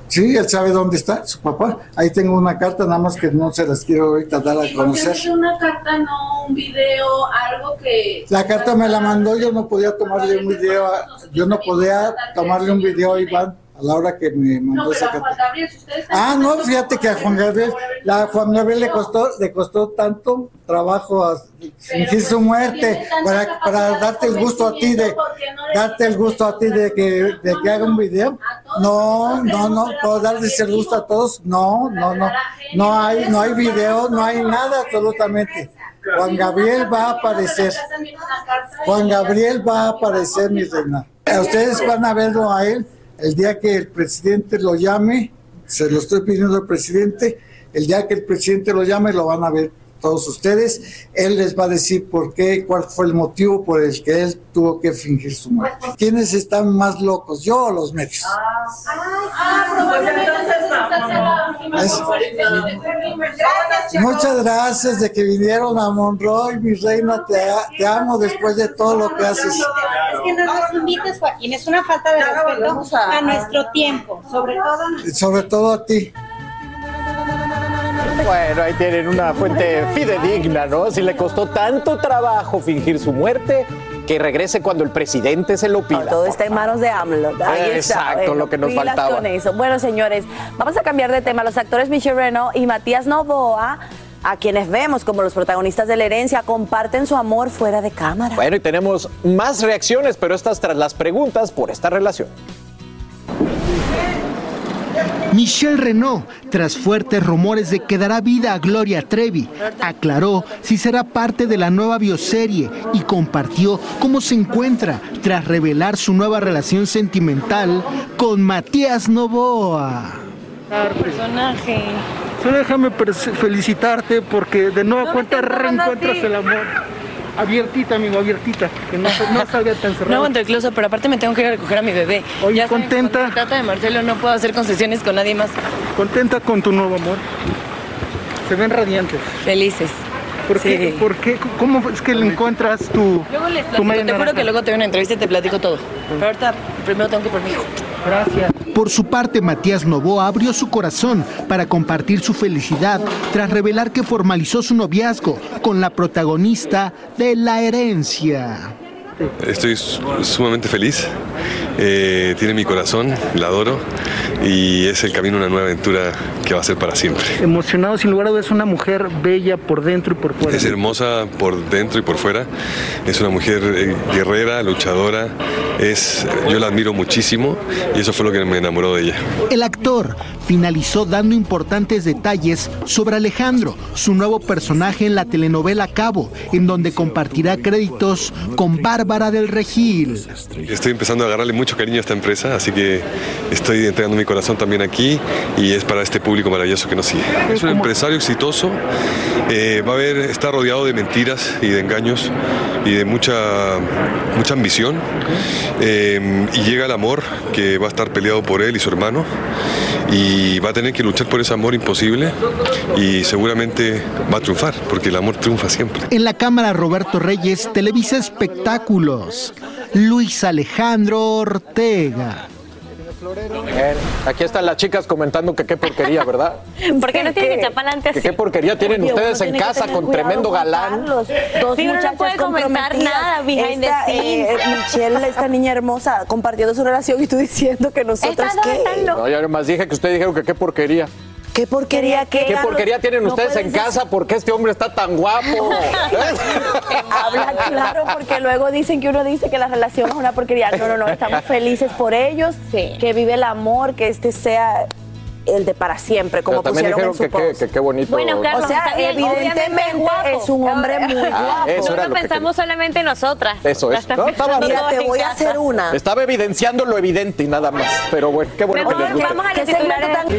Sí, él sabe dónde está su papá. Ahí tengo una carta, nada más que no se las quiero ahorita dar a conocer. una carta, no un video, algo que... La carta me la mandó, yo no podía tomarle un video, yo no podía tomarle un video a Iván a la hora que me No, mandó esa pero a carta. Juan Gabriel, si ustedes... Ah, no, fíjate que a Juan Gabriel, la Juan Gabriel le costó, le costó tanto trabajo a fingir su muerte para, para darte el gusto a ti de darte el gusto a ti de que, de que haga un video. No, no, no, puedo darles el gusto a todos. No, no, no, no hay, no hay video, no hay nada absolutamente. Juan Gabriel va a aparecer. Juan Gabriel va a aparecer, mi reina. Ustedes van a verlo a él el día que el presidente lo llame. Se lo estoy pidiendo al presidente. El día que el presidente lo llame, lo van a ver todos ustedes. Él les va a decir por qué, cuál fue el motivo por el que él tuvo que fingir su muerte. ¿Quiénes están más locos, yo o los medios? Muchas gracias de que vinieron a Monroy, mi reina. Te, te amo después de todo lo que haces. Es que no nos invites, Joaquín. Es una falta de respeto a nuestro tiempo, sobre todo Sobre todo a ti. Bueno, ahí tienen una fuente fidedigna, ¿no? Si le costó tanto trabajo fingir su muerte, que regrese cuando el presidente se lo pida. Todo está en manos de AMLO. Ahí está. Exacto, lo que nos faltaba. con eso. Bueno, señores, vamos a cambiar de tema. Los actores Michelle Renault y Matías Novoa, a quienes vemos como los protagonistas de la herencia, comparten su amor fuera de cámara. Bueno, y tenemos más reacciones, pero estas tras las preguntas por esta relación. Michelle Renault, tras fuertes rumores de que dará vida a Gloria Trevi, aclaró si será parte de la nueva bioserie y compartió cómo se encuentra tras revelar su nueva relación sentimental con Matías Novoa. personaje. Solo déjame felicitarte porque de nueva cuenta reencuentras el amor. Abiertita, amigo, abiertita. Que no, no salga tan cerrado. No aguanto el closet, pero aparte me tengo que ir a recoger a mi bebé. Oye, ya saben contenta. se trata de Marcelo, no puedo hacer concesiones con nadie más. Contenta con tu nuevo amor. Se ven radiantes. Felices. ¿Por qué? ¿Por qué? ¿Cómo es que le encuentras tu, Luego les platico, te juro naranja? que luego te doy una entrevista y te platico todo. Pero ahorita primero tengo que ir por mi hijo. Gracias. Por su parte, Matías Novoa abrió su corazón para compartir su felicidad tras revelar que formalizó su noviazgo con la protagonista de La Herencia. Estoy su- sumamente feliz. Eh, tiene mi corazón, la adoro y es el camino a una nueva aventura que va a ser para siempre. Emocionado, sin lugar a dudas, es una mujer bella por dentro y por fuera. Es hermosa por dentro y por fuera. Es una mujer eh, guerrera, luchadora. Es, yo la admiro muchísimo y eso fue lo que me enamoró de ella. El actor finalizó dando importantes detalles sobre Alejandro, su nuevo personaje en la telenovela Cabo, en donde compartirá créditos con Bárbara del Regil. Estoy empezando a agarrarle mucho cariño a esta empresa, así que estoy entregando mi corazón también aquí y es para este público maravilloso que nos sigue. Es un empresario exitoso, eh, va a ver, está rodeado de mentiras y de engaños y de mucha, mucha ambición eh, y llega el amor que va a estar peleado por él y su hermano y va a tener que luchar por ese amor imposible y seguramente va a triunfar porque el amor triunfa siempre. En la cámara Roberto Reyes, Televisa Espectáculos, Luis Alejandro Ortega. Eh, aquí están las chicas comentando que qué porquería, ¿verdad? ¿Por qué no tienen que echar para adelante Que así? qué porquería tienen Oye, ustedes en casa con tremendo galán. Carlos. Dos Sí, no puede comentar nada behind the Esta, scenes. eh, Michelle, esta niña hermosa, compartiendo su relación y tú diciendo que dos qué. No, yo nomás dije que ustedes dijeron que qué porquería. ¿Qué porquería qué? ¿Qué porquería tienen No ustedes en casa? ¿Por qué este hombre está tan guapo? Habla claro porque luego dicen que uno dice que la relación es una porquería. No, no, no, estamos felices por ellos, que vive el amor, que este sea el de para siempre, como Pero también pusieron en su que, qué- post. que qué bonito. Bueno, Carlos, O sea, está bien, evidentemente guapo. es un hombre muy Ah, guapo. eso era No lo que pensamos solamente en nosotras. Eso es. No, estaba. Mira, te en voy a hacer una. Estaba evidenciando lo evidente y nada más. Pero bueno, qué bueno que Mejor les guste. vamos a ¿Qué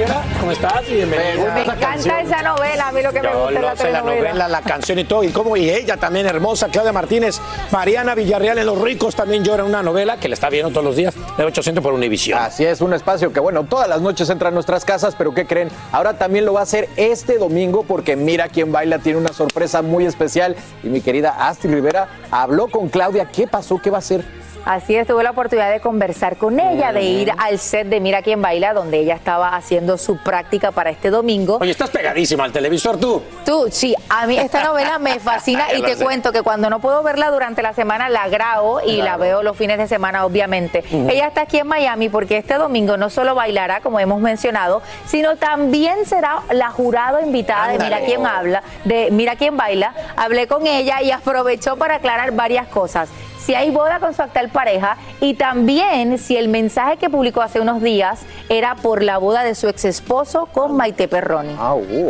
tan- ¿Cómo estás? Me Bienvenida. gusta esa novela, a mí lo que me gusta es la novela, la canción y todo. Y como y ella también hermosa, Claudia Martínez, Mariana Villarreal en Los Ricos también llora una novela que le está viendo todos los días, de 800 por Univisión. Así es, un espacio que, bueno, todas las noches entra a nuestras pero ¿qué creen? Ahora también lo va a hacer este domingo porque Mira quién baila tiene una sorpresa muy especial y mi querida Astrid Rivera habló con Claudia. ¿Qué pasó? ¿Qué va a hacer? Así es, tuve la oportunidad de conversar con ella, de ir al set de Mira quién baila, donde ella estaba haciendo su práctica para este domingo. Oye, estás pegadísima al televisor tú. Tú, sí, a mí esta novela me fascina y te sé. cuento que cuando no puedo verla durante la semana la grabo y la veo los fines de semana, obviamente. Ella está aquí en Miami porque este domingo no solo bailará, como hemos mencionado, sino también será la jurado invitada de Mira quién habla, de Mira quién baila. Hablé con ella y aprovechó para aclarar varias cosas. Si hay boda con su actual pareja y también si el mensaje que publicó hace unos días era por la boda de su ex esposo con Maite Perroni.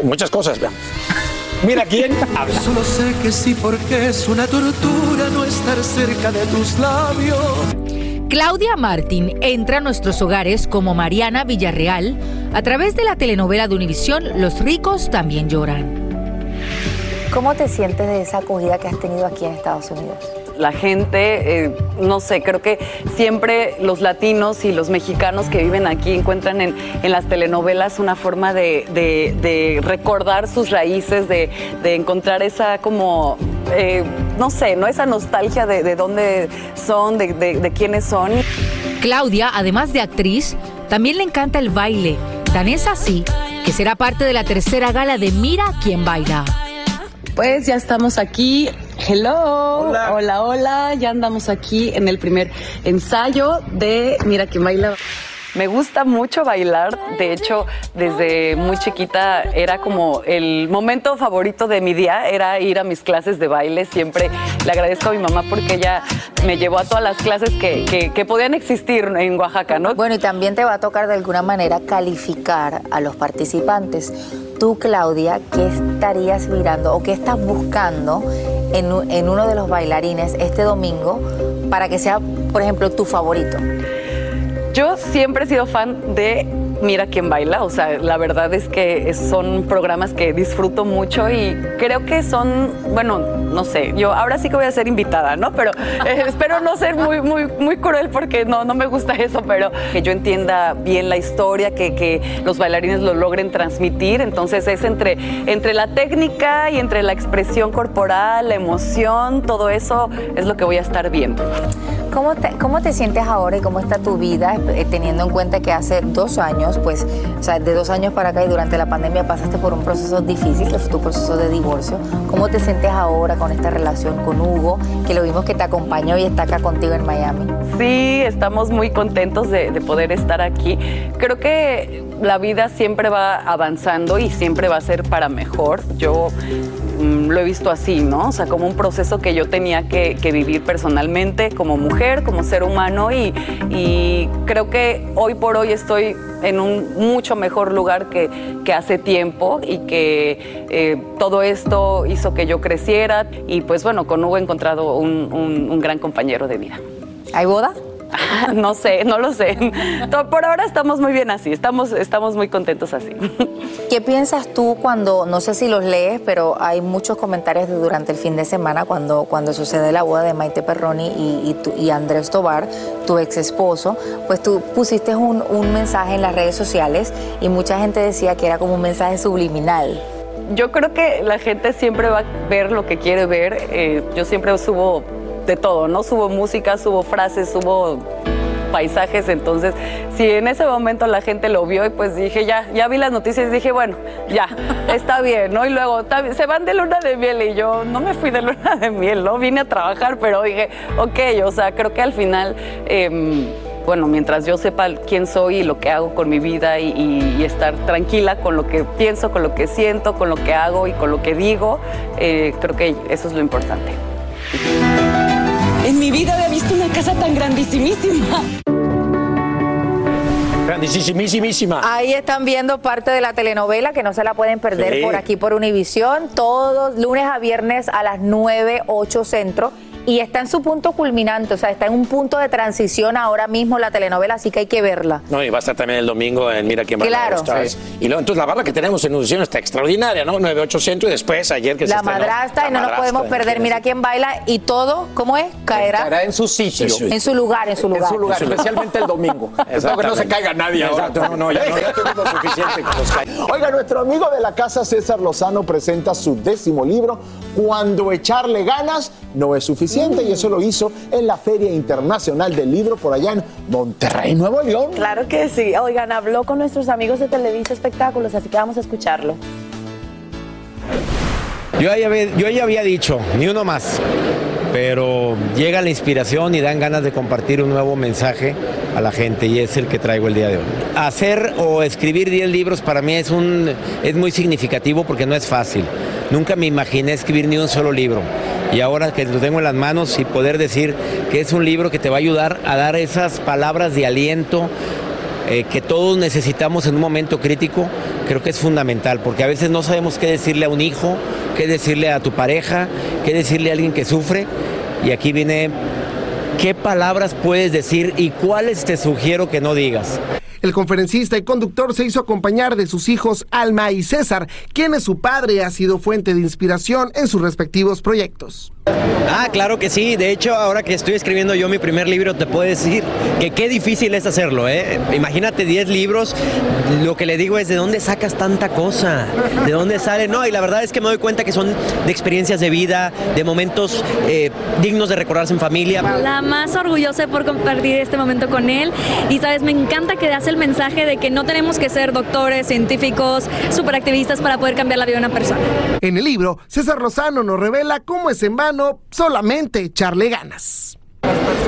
Muchas cosas, veamos. Mira quién habla. Solo sé que sí porque es una tortura no estar cerca de tus labios. Claudia Martín entra a nuestros hogares como Mariana Villarreal a través de la telenovela de Univisión Los ricos también lloran. ¿Cómo te sientes de esa acogida que has tenido aquí en Estados Unidos? La gente, eh, no sé, creo que siempre los latinos y los mexicanos que viven aquí encuentran en, en las telenovelas una forma de, de- de recordar sus raíces, de, de encontrar esa como, eh, no sé, ¿no? Esa nostalgia de, de dónde son, de, de- de quiénes son. Claudia, además de actriz, también le encanta el baile. Tan es así que será parte de la tercera gala de Mira quién baila. Pues ya estamos aquí. Hello. Hola. hola, Ya andamos aquí en el primer ensayo de Mira quién baila. Me gusta mucho bailar, de hecho desde muy chiquita era como el momento favorito de mi día, era ir a mis clases de baile, siempre le agradezco a mi mamá porque ella me llevó a todas las clases que, que- que podían existir en Oaxaca, ¿no? Bueno, y también te va a tocar de alguna manera calificar a los participantes. Tú, Claudia, ¿qué estarías mirando o qué estás buscando en, uno de los bailarines este domingo para que sea, por ejemplo, tu favorito? Yo siempre he sido fan de Mira quién baila, o sea, la verdad es que son programas que disfruto mucho y creo que son, bueno, no sé, yo ahora sí que voy a ser invitada, ¿no? Pero eh, espero no ser muy, muy, muy cruel porque no, no me gusta eso, pero que yo entienda bien la historia, que, que los bailarines lo logren transmitir, entonces es entre, entre la técnica y entre la expresión corporal, la emoción, todo eso es lo que voy a estar viendo. ¿Cómo te, ¿Cómo te sientes ahora y cómo está tu vida, eh, teniendo en cuenta que hace dos años, pues, o sea, de dos años para acá y durante la pandemia pasaste por un proceso difícil, que fue tu proceso de divorcio? ¿Cómo te sientes ahora con esta relación con Hugo, que lo vimos que te acompañó y está acá contigo en Miami? Sí, estamos muy contentos de, de poder estar aquí. Creo que la vida siempre va avanzando y siempre va a ser para mejor. Yo mm, lo he visto así, ¿no? O sea, como un proceso que yo tenía que, vivir personalmente como mujer, como ser humano y, creo que hoy por hoy estoy en un mucho mejor lugar que, hace tiempo y que eh, todo esto hizo que yo creciera y pues bueno, con Hugo he encontrado un- un- un gran compañero de vida. ¿Hay boda? No sé, no lo sé. Por ahora estamos muy bien así, estamos, estamos muy contentos así. ¿Qué piensas tú cuando, no sé si los lees, pero hay muchos comentarios de durante el fin de semana cuando, cuando sucede la boda de Maite Perroni y, y, tu- y Andrés Tobar, tu ex esposo, pues tú pusiste un, un mensaje en las redes sociales y mucha gente decía que era como un mensaje subliminal. Yo creo que la gente siempre va a ver lo que quiere ver. Eh, yo siempre subo de todo, ¿no? Subo música, subo frases, subo paisajes, entonces si en ese momento la gente lo vio y pues dije, ya, ya vi las noticias y dije, bueno, ya, está bien, ¿no? Y luego "Está bien, se van de luna de miel y yo no me fui de luna de miel, ¿no? Vine a trabajar, pero dije, ok, o sea, creo que al final... em, bueno, mientras yo sepa quién soy y lo que hago con mi vida y, y- y estar tranquila con lo que pienso, con lo que siento, con lo que hago y con lo que digo, eh, creo que eso es lo importante. En mi vida había visto una casa tan grandísimísima. Grandísimísima. Ahí están viendo parte de la telenovela que no se la pueden perder Sí. por aquí por Univisión, todos lunes a viernes a las 9, 8 centro. Y está en su punto culminante, o sea, está en un punto de transición ahora mismo la telenovela, así que hay que verla. No, y va a estar también el domingo en Mira quién va Claro. Stars. Y luego, entonces la barra que tenemos en Univisión está extraordinaria, ¿no? 9-8 centro y después ayer que se La estrenó, madrastra, La y no nos podemos perder. Mira quién baila y todo, ¿cómo es? Caerá. Caerá en su sitio. En su lugar, en su lugar. En su lugar, especialmente el domingo. Espero que no se caiga nadie ahora. Exacto, no, no, ya, no, ya suficiente con los Oiga, nuestro amigo de la casa César Lozano presenta su décimo libro, Cuando echarle ganas no es suficiente, y eso lo hizo en la Feria Internacional del Libro por allá en Monterrey, Nuevo León. Claro que sí. Oigan, habló con nuestros amigos de Televisa Espectáculos, así que vamos a escucharlo. Yo ya, había, yo ya había dicho, ni uno más, pero llega la inspiración y dan ganas de compartir un nuevo mensaje a la gente y es el que traigo el día de hoy. Hacer o escribir 10 libros para mí es, un, es muy significativo porque no es fácil. Nunca me imaginé escribir ni un solo libro y ahora que lo tengo en las manos y poder decir que es un libro que te va a ayudar a dar esas palabras de aliento eh, que todos necesitamos en un momento crítico, creo que es fundamental, porque a veces no sabemos qué decirle a un hijo, qué decirle a tu pareja, qué decirle a alguien que sufre, y aquí viene qué palabras puedes decir y cuáles te sugiero que no digas. El conferencista y conductor se hizo acompañar de sus hijos Alma y César, quienes su padre ha sido fuente de inspiración en sus respectivos proyectos. Ah, claro que sí. De hecho, ahora que estoy escribiendo yo mi primer libro, te puedo decir que qué difícil es hacerlo, ¿eh? Imagínate 10 libros. Lo que le digo es, ¿de dónde sacas tanta cosa? ¿De dónde sale? No, y la verdad es que me doy cuenta que son de experiencias de vida, de momentos eh, dignos de recordarse en familia. La más orgullosa por compartir este momento con él y sabes, me encanta que das el mensaje de que no tenemos que ser doctores, científicos, superactivistas para poder cambiar la vida de una persona. En el libro, César Lozano nos revela cómo es en vano solamente echarle ganas.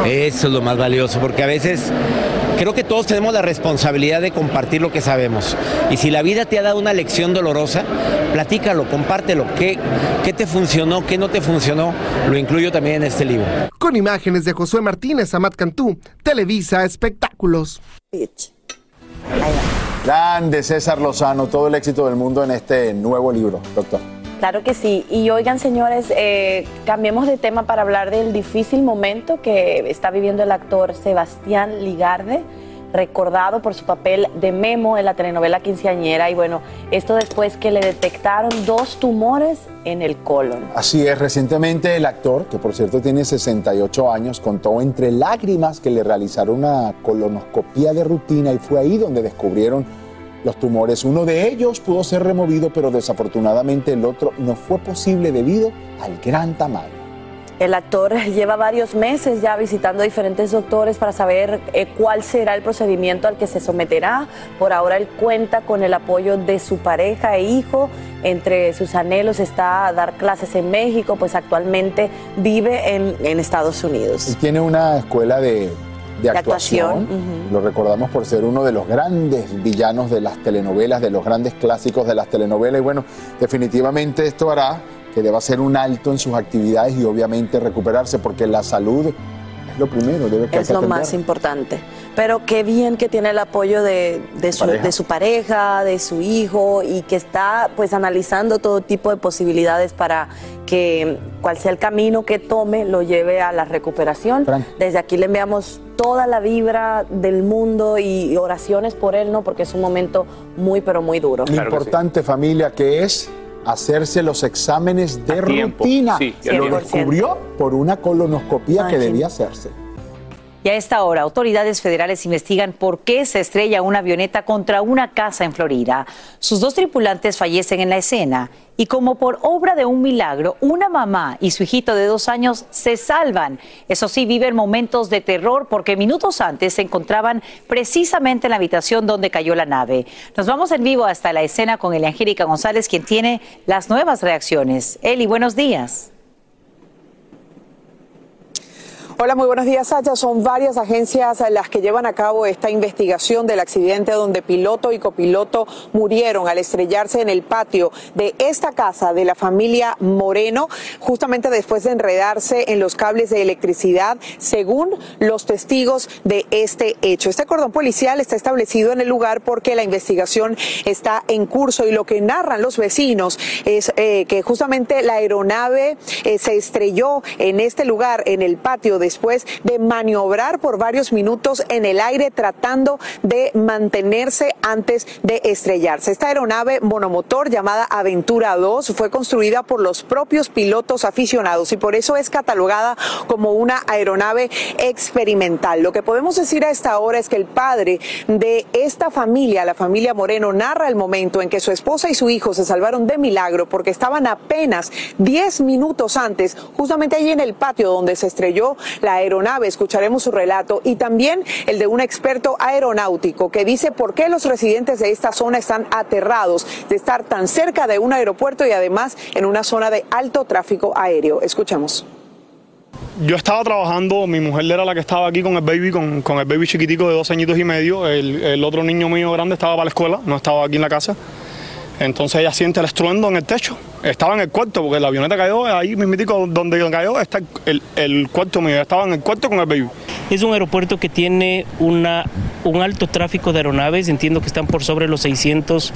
Eso es lo más valioso, porque a veces creo que todos tenemos la responsabilidad de compartir lo que sabemos. Y si la vida te ha dado una lección dolorosa, platícalo, compártelo. ¿Qué, qué te funcionó, qué no te funcionó? Lo incluyo también en este libro. Con imágenes de Josué Martínez, Amat Cantú, Televisa Espectáculos. Grande César Lozano, todo el éxito del mundo en este nuevo libro, doctor. Claro que sí. Y oigan, señores, eh, cambiemos de tema para hablar del difícil momento que está viviendo el actor Sebastián Ligarde, recordado por su papel de Memo en la telenovela Quinceañera. Y bueno, esto después que le detectaron dos tumores en el colon. Así es, recientemente el actor, que por cierto tiene 68 años, contó entre lágrimas que le realizaron una colonoscopía de rutina y fue ahí donde descubrieron los tumores. Uno de ellos pudo ser removido, pero desafortunadamente el otro no fue posible debido al gran tamaño. El actor lleva varios meses ya visitando diferentes doctores para saber eh, cuál será el procedimiento al que se someterá. Por ahora él cuenta con el apoyo de su pareja e hijo. Entre sus anhelos está dar clases en México, pues actualmente vive en, en Estados Unidos. Él tiene una escuela de, de actuación. Lo recordamos por ser uno de los grandes villanos de las telenovelas, de los grandes clásicos de las telenovelas. Y bueno, definitivamente esto hará que deba hacer un alto en sus actividades y obviamente recuperarse, porque la salud lo primero, debe que Es lo atender. más importante. Pero qué bien que tiene el apoyo de, de su, Pareja. de su pareja, de su hijo y que está pues analizando todo tipo de posibilidades para que cual sea el camino que tome lo lleve a la recuperación. Desde aquí le enviamos toda la vibra del mundo y oraciones por él, ¿no? Porque es un momento muy pero muy duro. Lo importante, familia, que es hacerse los exámenes de rutina. sí, Lo 100%. descubrió por una colonoscopía que debía hacerse. Y a esta hora, autoridades federales investigan por qué se estrella una avioneta contra una casa en Florida. Sus dos tripulantes fallecen en la escena y como por obra de un milagro, una mamá y su hijito de dos años se salvan. Eso sí, viven momentos de terror porque minutos antes se encontraban precisamente en la habitación donde cayó la nave. Nos vamos en vivo hasta la escena con Angélica González, quien tiene las nuevas reacciones. Eli, buenos días. Hola, muy buenos días, Sacha. Son varias agencias las que llevan a cabo esta investigación del accidente donde piloto y copiloto murieron al estrellarse en el patio de esta casa de la familia Moreno, justamente después de enredarse en los cables de electricidad, según los testigos de este hecho. Este cordón policial está establecido en el lugar porque la investigación está en curso y lo que narran los vecinos es eh, que justamente la aeronave eh, se estrelló en este lugar, en el patio de después de maniobrar por varios minutos en el aire tratando de mantenerse antes de estrellarse. Esta aeronave monomotor llamada Aventura 2 fue construida por los propios pilotos aficionados y por eso es catalogada como una aeronave experimental. Lo que podemos decir a esta hora es que el padre de esta familia, la familia Moreno, narra el momento en que su esposa y su hijo se salvaron de milagro porque estaban apenas 10 minutos antes, justamente allí en el patio donde se estrelló la aeronave. Escucharemos su relato y también el de un experto aeronáutico que dice por qué los residentes de esta zona están aterrados de estar tan cerca de un aeropuerto y además en una zona de alto tráfico aéreo. Escuchemos. Yo estaba trabajando, mi mujer era la que estaba aquí con el baby, con, el baby chiquitico de dos añitos y medio. El otro niño mío grande estaba para la escuela, no estaba aquí en la casa. Entonces ella siente el estruendo en el techo. Estaba en el cuarto, porque la avioneta cayó ahí mismitico donde cayó, está el, el cuarto mío. Estaba en el cuarto con el baby. Es un aeropuerto que tiene una, un alto tráfico de aeronaves, entiendo que están por sobre los 600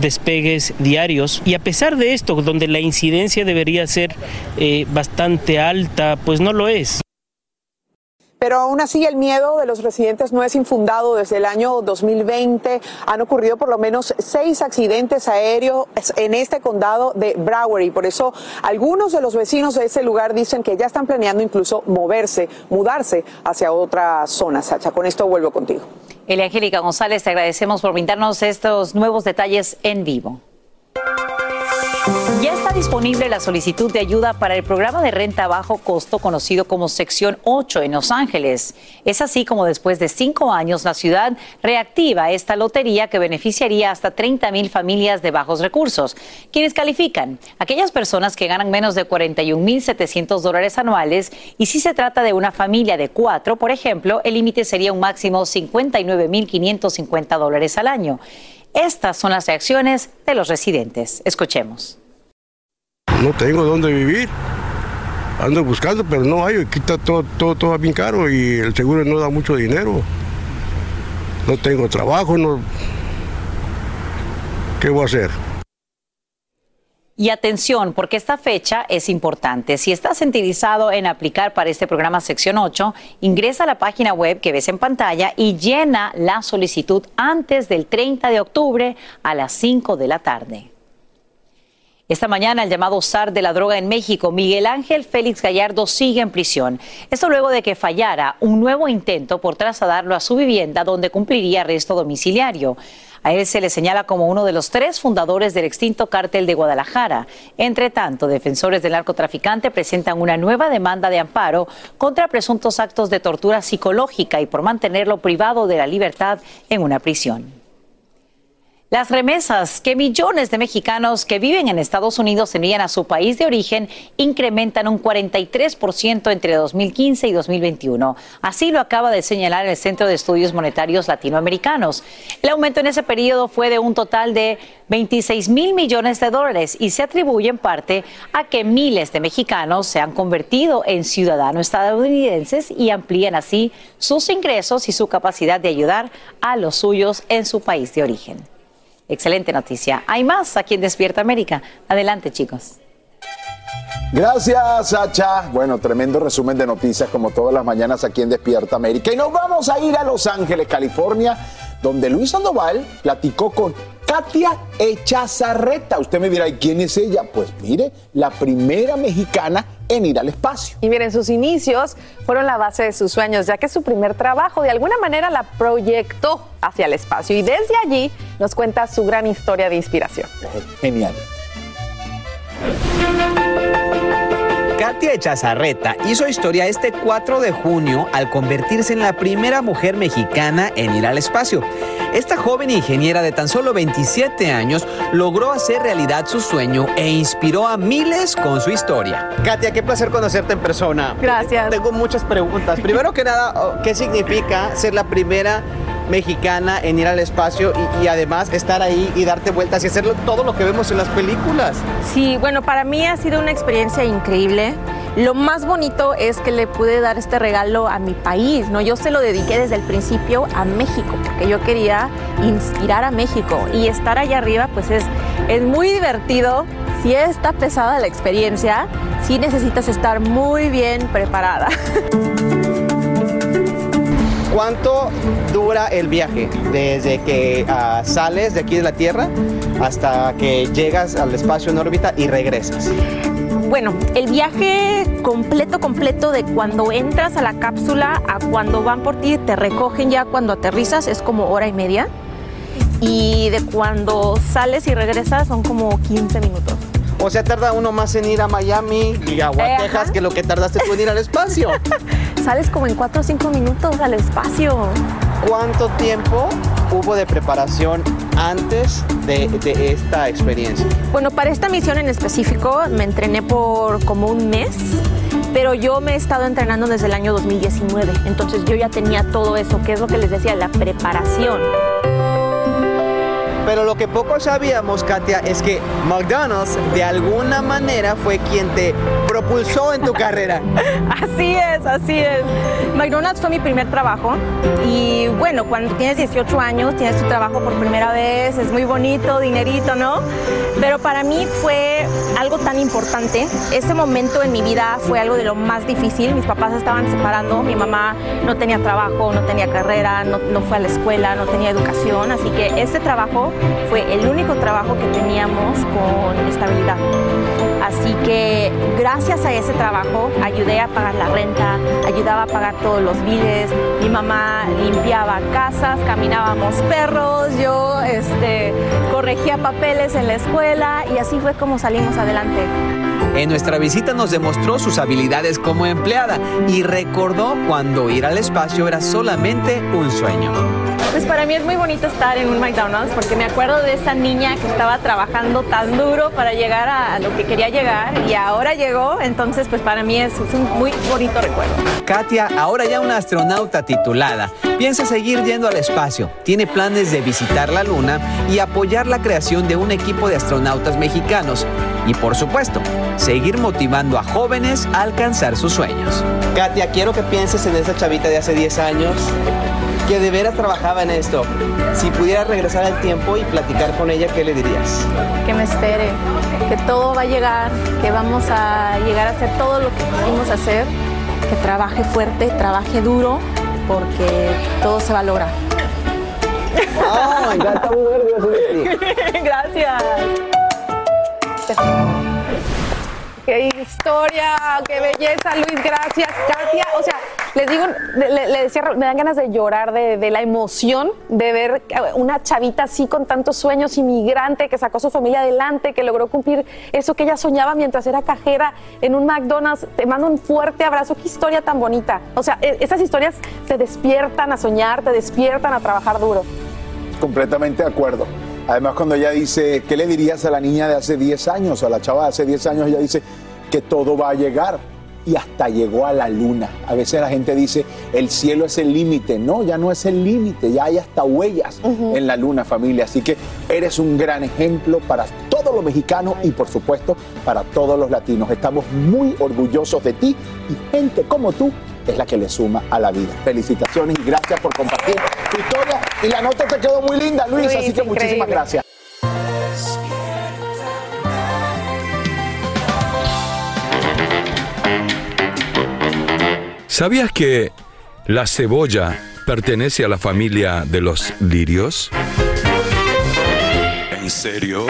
despegues diarios. Y a pesar de esto, donde la incidencia debería ser eh, bastante alta, pues no lo es. Pero aún así el miedo de los residentes no es infundado. Desde el año 2020 han ocurrido por lo menos seis accidentes aéreos en este condado de Broward y por eso algunos de los vecinos de ese lugar dicen que ya están planeando incluso moverse, mudarse hacia otra zona. Sacha, con esto vuelvo contigo. Elia Angélica González, te agradecemos por brindarnos estos nuevos detalles en vivo. Ya está disponible la solicitud de ayuda para el programa de renta a bajo costo conocido como Sección 8 en Los Ángeles. Es así como después de cinco años la ciudad reactiva esta lotería que beneficiaría hasta 30 mil familias de bajos recursos. ¿Quiénes califican? Aquellas personas que ganan menos de 41 mil 700 dólares anuales y si se trata de una familia de cuatro, por ejemplo, el límite sería un máximo 59 mil 550 dólares al año. Estas son las reacciones de los residentes. Escuchemos. No tengo dónde vivir. Ando buscando, pero no hay. Aquí está todo, todo, todo bien caro y el seguro no da mucho dinero. No tengo trabajo. ¿Qué voy a hacer? Y atención, porque esta fecha es importante. Si estás interesado en aplicar para este programa Sección 8, ingresa a la página web que ves en pantalla y llena la solicitud antes del 30 de octubre a las 5 de la tarde. Esta mañana el llamado SAR de la droga en México, Miguel Ángel Félix Gallardo, sigue en prisión. Esto luego de que fallara un nuevo intento por trasladarlo a su vivienda donde cumpliría arresto domiciliario. A él se le señala como uno de los tres fundadores del extinto cártel de Guadalajara. Entre tanto, defensores del narcotraficante presentan una nueva demanda de amparo contra presuntos actos de tortura psicológica y por mantenerlo privado de la libertad en una prisión. Las remesas que millones de mexicanos que viven en Estados Unidos envían a su país de origen incrementan un 43% entre 2015 y 2021. Así lo acaba de señalar el Centro de Estudios Monetarios Latinoamericanos. El aumento en ese periodo fue de un total de 26 mil millones de dólares y se atribuye en parte a que miles de mexicanos se han convertido en ciudadanos estadounidenses y amplían así sus ingresos y su capacidad de ayudar a los suyos en su país de origen. Excelente noticia. Hay más aquí en Despierta América. Adelante, chicos. Gracias, Sacha. Bueno, tremendo resumen de noticias como todas las mañanas aquí en Despierta América. Y nos vamos a ir a Los Ángeles, California, donde Luis Sandoval platicó con Katia Echazarreta. Usted me dirá, ¿y quién es ella? Pues mire, la primera mexicana en ir al espacio. Y miren, sus inicios fueron la base de sus sueños, ya que su primer trabajo de alguna manera la proyectó hacia el espacio. Y desde allí nos cuenta su gran historia de inspiración. Genial. Katia Echazarreta hizo historia este 4 de junio al convertirse en la primera mujer mexicana en ir al espacio. Esta joven ingeniera de tan solo 27 años logró hacer realidad su sueño e inspiró a miles con su historia. Katia, qué placer conocerte en persona. Gracias. Tengo muchas preguntas. Primero que nada, oh, ¿qué significa ser la primera mexicana en ir al espacio y, además estar ahí y darte vueltas y hacer todo lo que vemos en las películas? Sí, bueno, para mí ha sido una experiencia increíble. Lo más bonito es que le pude dar este regalo a mi país, ¿no? Yo se lo dediqué desde el principio a México, porque yo quería inspirar a México y estar allá arriba, pues es, es muy divertido. Si está pesada la experiencia, sí necesitas estar muy bien preparada. ¿Cuánto dura el viaje desde que ah, sales de aquí de la Tierra hasta que llegas al espacio en órbita y regresas? Bueno, el viaje completo, completo de cuando entras a la cápsula a cuando van por ti y te recogen ya cuando aterrizas es como hora y media. Y de cuando sales y regresas son como 15 minutos. O sea, tarda uno más en ir a Miami y a Eh, Texas que lo que tardaste tú en ir al espacio. Sales como en 4 o 5 minutos al espacio. ¿Cuánto tiempo hubo de preparación antes de, de esta experiencia? Bueno, para esta misión en específico me entrené por como un mes, pero yo me he estado entrenando desde el año 2019, entonces yo ya tenía todo eso, que es lo que les decía, la preparación. Pero lo que poco sabíamos, Katia, es que McDonald's de alguna manera fue quien te propulsó en tu carrera. Así es, así es. McDonald's fue mi primer trabajo y bueno, cuando tienes 18 años, tienes tu trabajo por primera vez, es muy bonito, dinerito, ¿no? Pero para mí fue algo tan importante. Ese momento en mi vida fue algo de lo más difícil. Mis papás estaban separando, mi mamá no tenía trabajo, no tenía carrera, no, no fue a la escuela, no tenía educación, así que ese trabajo fue el único trabajo que teníamos con estabilidad. Así que gracias a ese trabajo ayudé a pagar la renta, ayudaba a pagar todos los biles, mi mamá limpiaba casas, caminábamos perros, yo este, corregía papeles en la escuela y así fue como salimos adelante. En nuestra visita nos demostró sus habilidades como empleada y recordó cuando ir al espacio era solamente un sueño. Pues para mí es muy bonito estar en un McDonald's porque me acuerdo de esa niña que estaba trabajando tan duro para llegar a lo que quería llegar y ahora llegó, entonces pues para mí es, es un muy bonito recuerdo. Katia, ahora ya una astronauta titulada, piensa seguir yendo al espacio, tiene planes de visitar la Luna y apoyar la creación de un equipo de astronautas mexicanos. Y por supuesto, seguir motivando a jóvenes a alcanzar sus sueños. Katia, quiero que pienses en esa chavita de hace 10 años que de veras trabajaba en esto. Si pudieras regresar al tiempo y platicar con ella, ¿qué le dirías? Que me espere, que todo va a llegar, que vamos a llegar a hacer todo lo que quisimos hacer, que trabaje fuerte, trabaje duro, porque todo se va a lograr. Qué historia, qué belleza, Luis, gracias. Katia, o sea, les digo, le, decía, me dan ganas de llorar de, de, la emoción de ver una chavita así con tantos sueños, inmigrante, que sacó a su familia adelante, que logró cumplir eso que ella soñaba mientras era cajera en un McDonald's. Te mando un fuerte abrazo, qué historia tan bonita. O sea, e, esas historias te despiertan a soñar, te despiertan a trabajar duro. Completamente de acuerdo. Además, cuando ella dice, ¿qué le dirías a la niña de hace 10 años, a la chava de hace 10 años? Ella dice que todo va a llegar y hasta llegó a la luna. A veces la gente dice, el cielo es el límite. No, ya no es el límite, ya hay hasta huellas uh -huh. en la luna, familia. Así que eres un gran ejemplo para todos los mexicanos y por supuesto para todos los latinos. Estamos muy orgullosos de ti y gente como tú es la que le suma a la vida. Felicitaciones y gracias por compartir tu historia. Y la nota te quedó muy linda, Luis, Luis así que increíble. muchísimas gracias. ¿Sabías que la cebolla pertenece a la familia de los lirios? ¿En serio?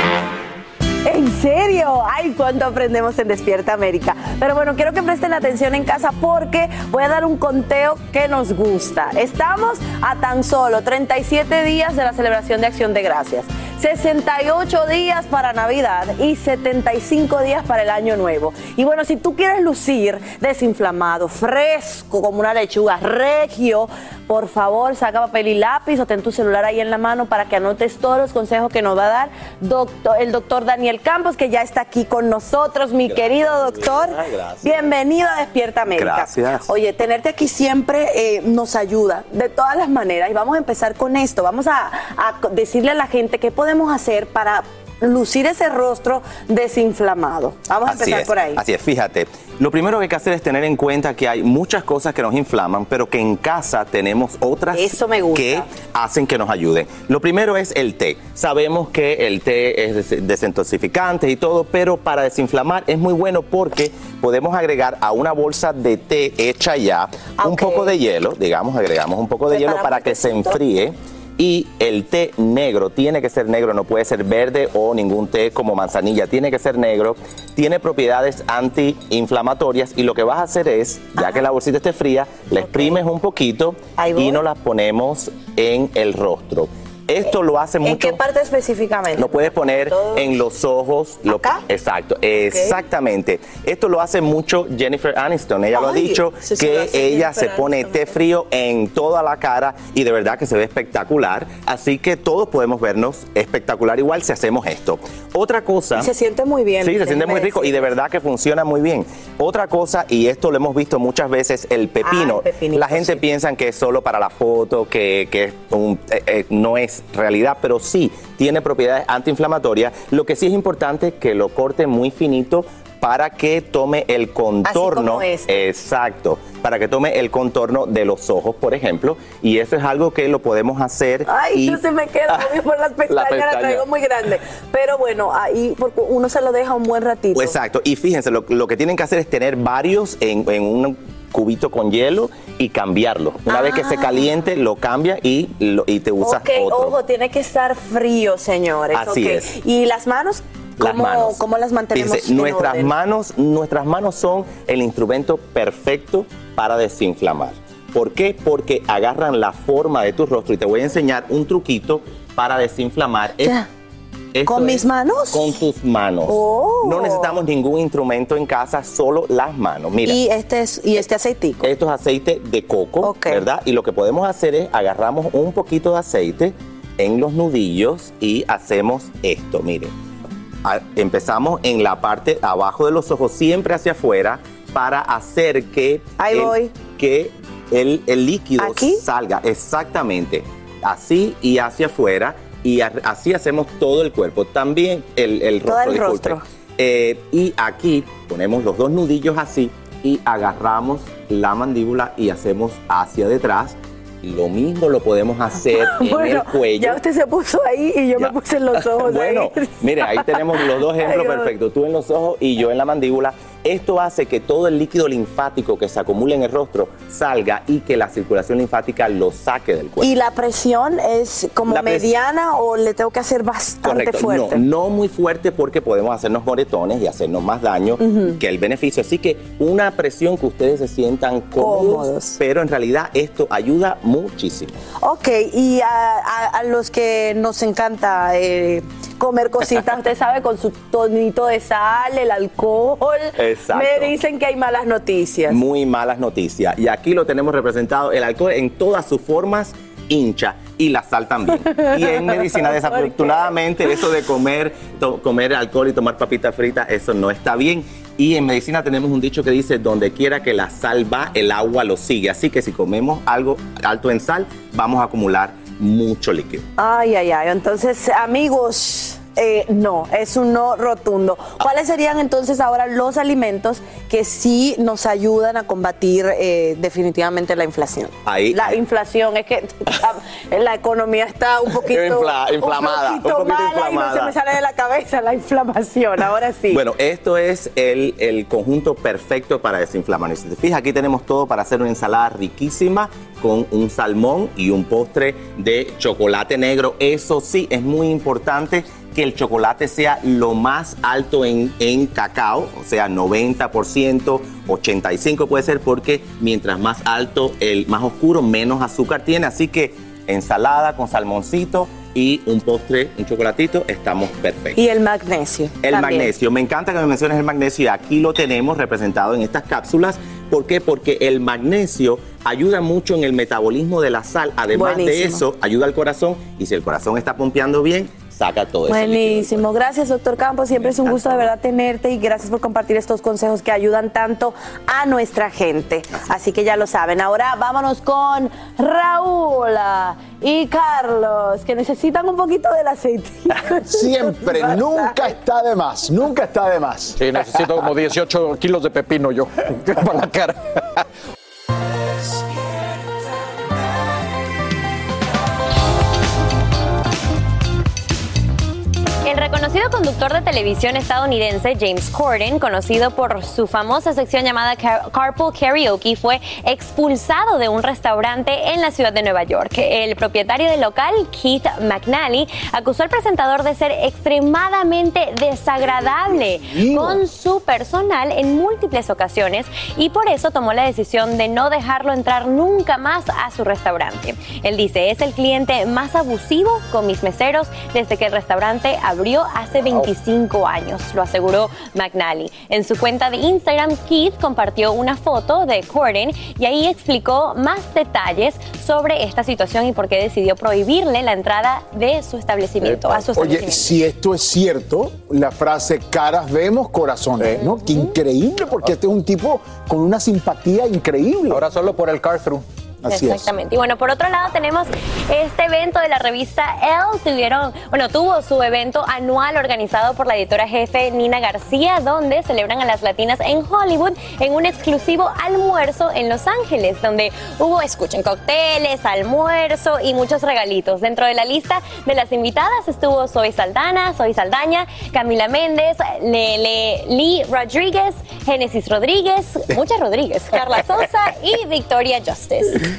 ¿En serio? Ay, cuánto aprendemos en Despierta América. Pero bueno, quiero que presten atención en casa porque voy a dar un conteo que nos gusta. Estamos a tan solo 37 días de la celebración de Acción de Gracias. 68 días para Navidad y 75 días para el Año Nuevo. Y bueno, si tú quieres lucir desinflamado, fresco como una lechuga, regio, por favor saca papel y lápiz o ten tu celular ahí en la mano para que anotes todos los consejos que nos va a dar doctor, el doctor Daniel Campos, que ya está aquí con nosotros, mi querido doctor. Gracias. Bienvenido a Despierta América. Gracias. Oye, tenerte aquí siempre eh, nos ayuda de todas las maneras y vamos a empezar con esto. Vamos a, a decirle a la gente qué podemos hacer para lucir ese rostro desinflamado. Vamos a Así empezar es, por ahí. Así es, fíjate. Lo primero que hay que hacer es tener en cuenta que hay muchas cosas que nos inflaman, pero que en casa tenemos otras que hacen que nos ayuden. Lo primero es el té. Sabemos que el té es des- desintoxicante y todo, pero para desinflamar es muy bueno porque podemos agregar a una bolsa de té hecha ya un poco de hielo, digamos, agregamos un poco de hielo para que se enfríe. Y el té negro tiene que ser negro, no puede ser verde o ningún té como manzanilla, tiene que ser negro. Tiene propiedades antiinflamatorias y lo que vas a hacer es, ya que la bolsita esté fría, la exprimes un poquito y nos la ponemos en el rostro. Esto lo hace ¿En mucho. qué parte específicamente? Lo puedes poner en los ojos. Lo, Exacto, exactamente. Esto lo hace mucho Jennifer Aniston. Ella lo ha dicho sí, sí, que ella se pone té frío en toda la cara y de verdad que se ve espectacular. Así que todos podemos vernos espectacular igual si hacemos esto. Otra cosa. Y se siente muy bien. Sí, se siente muy rico y de verdad que funciona muy bien. Otra cosa, y esto lo hemos visto muchas veces, el pepino. Ah, el la gente piensa que es solo para la foto, que, que es un- eh, eh, no es realidad, pero sí tiene propiedades antiinflamatorias. Lo que sí es importante que lo corte muy finito para que tome el contorno. como este. Exacto, para que tome el contorno de los ojos, por ejemplo. Y eso es algo que lo podemos hacer. Ay, y- no se me queda obvio por las pestañas, la, pestaña. traigo muy grande. Pero bueno, ahí porque uno se lo deja un buen ratito. Exacto, y fíjense, lo, lo que tienen que hacer es tener varios en, en un cubito con hielo y cambiarlo. Una vez que se caliente, lo cambia y, lo- y te usas Ok, otro. ojo, tiene que estar frío, señores. Así es. Y las manos, Las ¿cómo, manos. cómo las mantenemos? Nuestras orden? manos, nuestras manos son el instrumento perfecto para desinflamar. ¿Por qué? Porque agarran la forma de tu rostro y te voy a enseñar un truquito para desinflamar. Es- esto ¿Con mis manos? Con tus manos. Oh. No necesitamos ningún instrumento en casa, solo las manos. Mira. Y este es y este aceitico. Esto es aceite de coco, ¿verdad? Y lo que podemos hacer es agarramos un poquito de aceite en los nudillos y hacemos esto, miren. Empezamos en la parte abajo de los ojos, siempre hacia afuera, para hacer que, Ahí el, voy. que el, el líquido salga exactamente así y hacia afuera. Y así hacemos todo el cuerpo, también el, el Todo rostro. el disculpe. rostro. Eh, y aquí ponemos los dos nudillos así y agarramos la mandíbula y hacemos hacia detrás. Lo mismo lo podemos hacer en el cuello. ya usted se puso ahí y yo me puse en los ojos. Bueno, ahí. mire, ahí tenemos los dos ejemplos Ay, perfectos, tú en los ojos y yo en la mandíbula. Esto hace que todo el líquido linfático que se acumula en el rostro salga y que la circulación linfática lo saque del cuerpo. ¿Y la presión es como La mediana o le tengo que hacer bastante Correcto, fuerte? No, no muy fuerte porque podemos hacernos moretones y hacernos más daño que el beneficio. Así que una presión que ustedes se sientan cómodos, Cómodos. pero en realidad esto ayuda muchísimo. Ok, y a, a- a los que nos encanta eh, comer cositas, usted sabe, con su tonito de sal, el alcohol, Exacto. me dicen que hay malas noticias. Muy malas noticias. Y aquí lo tenemos representado, el alcohol en todas sus formas hincha y la sal también. Y en medicina desafortunadamente eso de comer, comer alcohol y tomar papitas fritas, eso no está bien. Y en medicina tenemos un dicho que dice, donde quiera que la sal va, el agua lo sigue. Así que si comemos algo alto en sal, vamos a acumular mucho líquido. Ay, ay, ay. Entonces, amigos, eh, no, es un no rotundo. ¿Cuáles serían entonces ahora los alimentos que sí nos ayudan a combatir eh, definitivamente la inflación? Ahí, La inflación, es que ah, la economía está un poquito, Infla- inflamada, un poquito un poquito mala y no se inflamada. me sale de la cabeza la inflamación. Ahora sí. Bueno, esto es el, el conjunto perfecto para desinflamar. Y si te fijas, aquí tenemos todo para hacer una ensalada riquísima con un salmón y un postre de chocolate negro. Eso sí, es muy importante que el chocolate sea lo más alto en, en cacao, o sea, 90%, 85% puede ser, porque mientras más alto, el más oscuro, menos azúcar tiene. Así que ensalada con salmoncito y un postre, un chocolatito, estamos perfectos. Y el magnesio. El también. magnesio, me encanta que me menciones el magnesio y aquí lo tenemos representado en estas cápsulas. ¿Por qué? Porque el magnesio ayuda mucho en el metabolismo de la sal. Además de eso, ayuda al corazón y si el corazón está pompeando bien, saca todo eso. Buenísimo, gracias doctor Campos, siempre es un gusto de verdad tenerte y gracias por compartir estos consejos que ayudan tanto a nuestra gente. Así que ya lo saben, ahora vámonos con Raúl ah, y Carlos, que necesitan un poquito del aceite. Siempre, nunca está de más, nunca está de más. Sí, necesito como 18 kilos de pepino yo para la cara. Reconocido conductor de televisión estadounidense James Corden, conocido por su famosa sección llamada Car- Carpool Karaoke, fue expulsado de un restaurante en la ciudad de Nueva York. El propietario del local, Keith McNally, acusó al presentador de ser extremadamente desagradable con su personal en múltiples ocasiones y por eso tomó la decisión de no dejarlo entrar nunca más a su restaurante. Él dice, es el cliente más abusivo con mis meseros desde que el restaurante abrió hace 25 años, lo aseguró McNally. En su cuenta de Instagram, Keith compartió una foto de Corden y ahí explicó más detalles sobre esta situación y por qué decidió prohibirle la entrada de su establecimiento, a su Oye, establecimiento. si esto es cierto, la frase caras vemos, corazones, ¿no? Qué increíble, porque este es un tipo con una simpatía increíble. Ahora solo por el car-through. Así es. Exactamente. Y bueno, por otro lado tenemos este evento de la revista Elle. Tuvieron, bueno, tuvo su evento anual organizado por la editora jefe Nina García, donde celebran a las latinas en Hollywood en un exclusivo almuerzo en Los Ángeles, donde hubo, escuchen, cócteles, almuerzo y muchos regalitos. Dentro de la lista de las invitadas estuvo Zoe Saldana, Zoe Saldaña, Camila Méndez, Lele Lee Rodríguez, Génesis Rodríguez, muchas Rodríguez, Carla Sosa y Victoria Justice.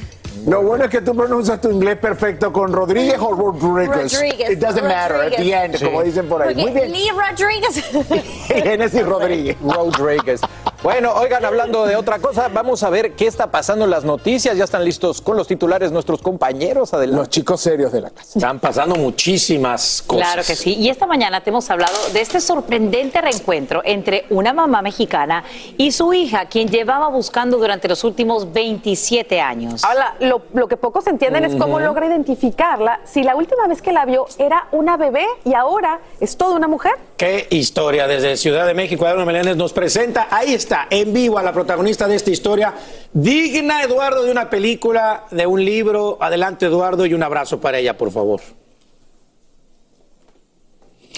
Lo bueno es que tú pronuncias tu inglés perfecto con Rodríguez o Rodríguez. Rodríguez, It doesn't matter at the end, como dicen por ahí. Porque Muy bien. Lee Rodríguez. Genesis Rodríguez. Rodríguez. Bueno, oigan, hablando de otra cosa, vamos a ver qué está pasando en las noticias. Ya están listos con los titulares nuestros compañeros. Adelante. Los chicos serios de la casa. Están pasando muchísimas cosas. Claro que sí. Y esta mañana te hemos hablado de este sorprendente reencuentro entre una mamá mexicana y su hija, quien llevaba buscando durante los últimos 27 años. Ahora, lo, lo que pocos entienden es cómo logra identificarla si la última vez que la vio era una bebé y ahora es toda una mujer. Qué historia desde Ciudad de México. Eduardo Meléndez nos presenta. Ahí está, en vivo, a la protagonista de esta historia. Digna, Eduardo, de una película, de un libro. Adelante, Eduardo, y un abrazo para ella, por favor.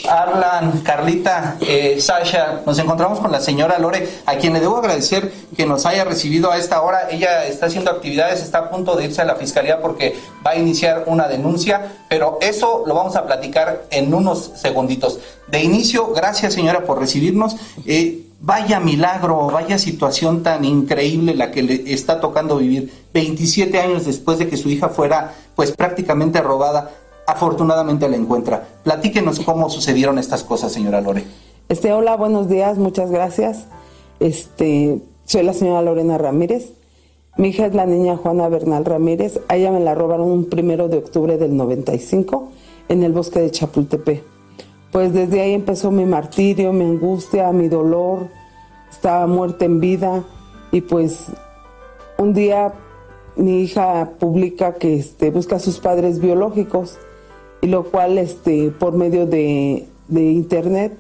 Arlan, Carlita, eh, Sasha, nos encontramos con la señora Lore, a quien le debo agradecer que nos haya recibido a esta hora. Ella está haciendo actividades, está a punto de irse a la fiscalía porque va a iniciar una denuncia, pero eso lo vamos a platicar en unos segunditos. De inicio, gracias señora por recibirnos. Eh, Vaya milagro, vaya situación tan increíble la que le está tocando vivir 27 años después de que su hija fuera pues prácticamente robada. Afortunadamente la encuentra. Platíquenos cómo sucedieron estas cosas, señora Lore. Este, hola, buenos días, muchas gracias. Este, soy la señora Lorena Ramírez. Mi hija es la niña Juana Bernal Ramírez. A ella me la robaron un primero de octubre del 95 en el bosque de Chapultepec. Pues desde ahí empezó mi martirio, mi angustia, mi dolor. Estaba muerta en vida y pues un día mi hija publica que este, busca a sus padres biológicos y lo cual este, por medio de, de internet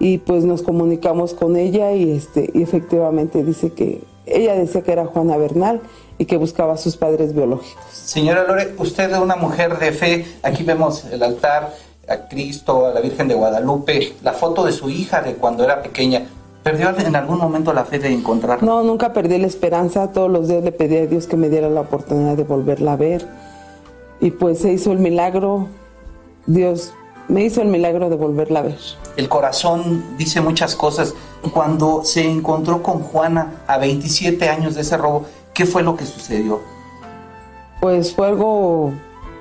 y pues nos comunicamos con ella y, este, y efectivamente dice que ella decía que era Juana Bernal y que buscaba a sus padres biológicos. Señora Lore, usted es una mujer de fe. Aquí vemos el altar, a Cristo, a la Virgen de Guadalupe, la foto de su hija de cuando era pequeña. ¿Perdió en algún momento la fe de encontrarla? No, nunca perdí la esperanza, todos los días le pedí a Dios que me diera la oportunidad de volverla a ver y pues se hizo el milagro, Dios me hizo el milagro de volverla a ver. El corazón dice muchas cosas. Cuando se encontró con Juana a 27 años de ese robo, ¿qué fue lo que sucedió? Pues fue algo,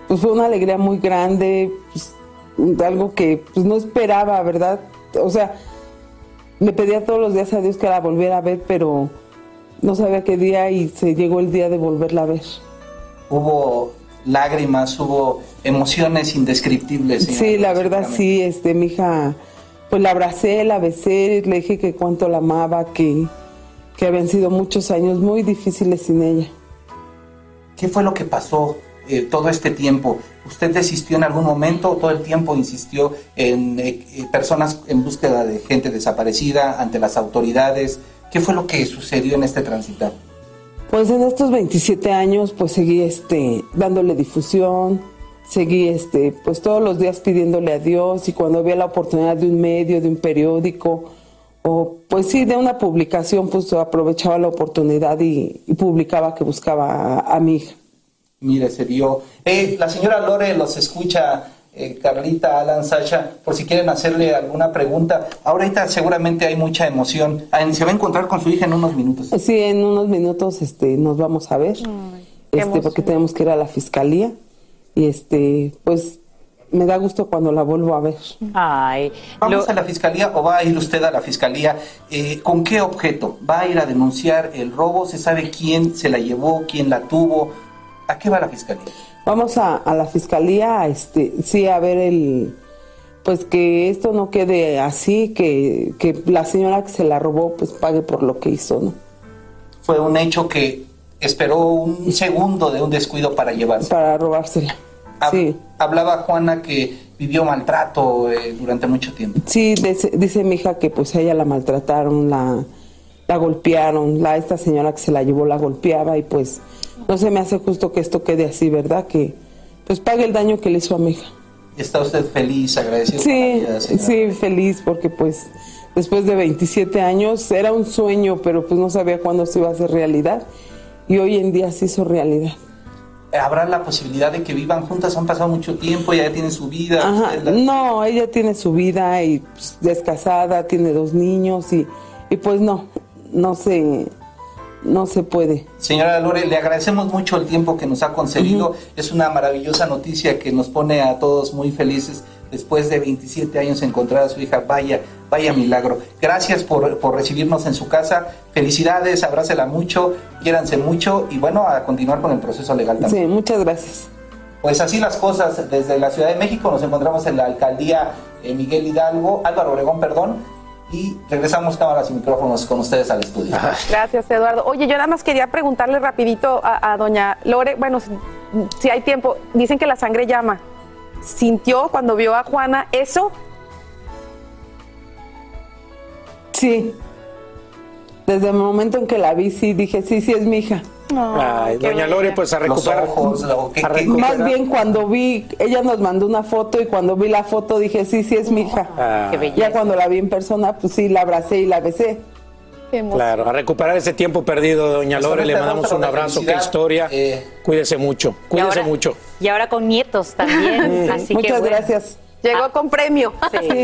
pues fue una alegría muy grande, pues, algo que pues, no esperaba, ¿verdad? O sea, le pedía todos los días a Dios que la volviera a ver, pero no sabía qué día y se llegó el día de volverla a ver. Hubo lágrimas, hubo emociones indescriptibles. Sí, la verdad sí, este, mi hija, pues la abracé, la besé, le dije que cuánto la amaba, que, que habían sido muchos años muy difíciles sin ella. ¿Qué fue lo que pasó eh, todo este tiempo? ¿Usted desistió en algún momento o todo el tiempo insistió en eh, eh, personas en búsqueda de gente desaparecida ante las autoridades? ¿Qué fue lo que sucedió en este transitar? Pues en estos 27 años pues seguí este dándole difusión, seguí este pues todos los días pidiéndole a Dios y cuando había la oportunidad de un medio, de un periódico o pues sí de una publicación pues aprovechaba la oportunidad y, publicaba que buscaba a, mi hija. Mire, se dio. Eh, la señora Lore los escucha eh, Carlita, Alan, Sasha, por si quieren hacerle alguna pregunta. Ahorita seguramente hay mucha emoción. Se va a encontrar con su hija en unos minutos. Sí, en unos minutos este, nos vamos a ver, este, porque tenemos que ir a la fiscalía y este, pues me da gusto cuando la vuelvo a ver. Ay, ¿Vamos a la fiscalía o va a ir usted a la fiscalía? Eh, ¿Con qué objeto? ¿Va a ir a denunciar el robo? ¿Se sabe quién se la llevó, quién la tuvo? ¿A qué va la fiscalía? Vamos a, la fiscalía, este, sí, a ver el, pues que esto no quede así, que, que la señora que se la robó, pues pague por lo que hizo, ¿no? Fue un hecho que esperó un segundo de un descuido para llevarse. Para robársela. sí. Hablaba Juana que vivió maltrato eh, durante mucho tiempo. Sí, dice, mi hija que pues a ella la maltrataron, la, la golpearon, la esta señora que se la llevó la golpeaba y pues no se me hace justo que esto quede así, ¿verdad? Que pues pague el daño que le hizo a mi hija. ¿Está usted feliz, agradecido? Sí, sí, feliz porque pues después de 27 años era un sueño, pero pues no sabía cuándo se iba a hacer realidad y hoy en día se hizo realidad. ¿Habrá la posibilidad de que vivan juntas? Han pasado mucho tiempo, ya tiene su vida. No, ella tiene su vida y pues, es casada, tiene dos niños y, y pues no, no sé no se puede. Señora Lore, le agradecemos mucho el tiempo que nos ha concedido. Es una maravillosa noticia que nos pone a todos muy felices después de 27 años encontrar a su hija. Vaya, vaya milagro. Gracias por, recibirnos en su casa. Felicidades, abrácela mucho, quiéranse mucho y bueno, a continuar con el proceso legal también. Sí, muchas gracias. Pues así las cosas desde la Ciudad de México. Nos encontramos en la alcaldía eh, Miguel Hidalgo, Álvaro Obregón, perdón y regresamos cámaras y micrófonos con ustedes al estudio. Gracias, Eduardo. Oye, yo nada más quería preguntarle rapidito a, doña Lore, bueno, si, hay tiempo, dicen que la sangre llama. ¿Sintió cuando vio a Juana eso? Sí. Desde el momento en que la vi, sí, dije, sí, sí, es mi hija. Ay, doña Lore, pues a recuperar. Más bien cuando vi, ella nos mandó una foto y cuando vi la foto dije, sí, sí es mi hija. Ah. ya cuando la vi en persona, pues sí, la abracé y la besé. Claro, a recuperar ese tiempo perdido, doña pues Lore, le mandamos un abrazo, qué historia. Eh. Cuídese mucho, cuídese mucho. Y ahora con nietos también. Muchas gracias. Llegó ah. con premio. Sí.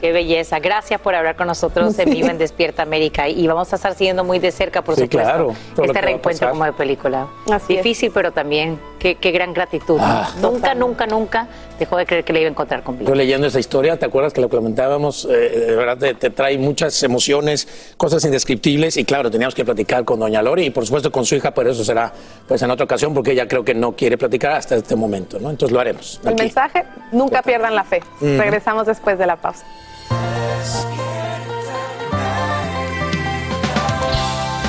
Qué belleza. Gracias por hablar con nosotros en vivo en Despierta América. Y vamos a estar siguiendo muy de cerca, por supuesto, claro, este reencuentro como de película. Difícil, pero también qué, gran gratitud. Ah. nunca, nunca, nunca dejó de creer que le iba a encontrar con vida. Yo leyendo esa historia, ¿te acuerdas que lo comentábamos? Eh, de verdad te, trae muchas emociones, cosas indescriptibles. Y claro, teníamos que platicar con doña Lori y por supuesto con su hija, pero eso será pues en otra ocasión porque ella creo que no quiere platicar hasta este momento, ¿no? Entonces lo haremos. El mensaje, nunca pierdan la fe. Regresamos después de la pausa.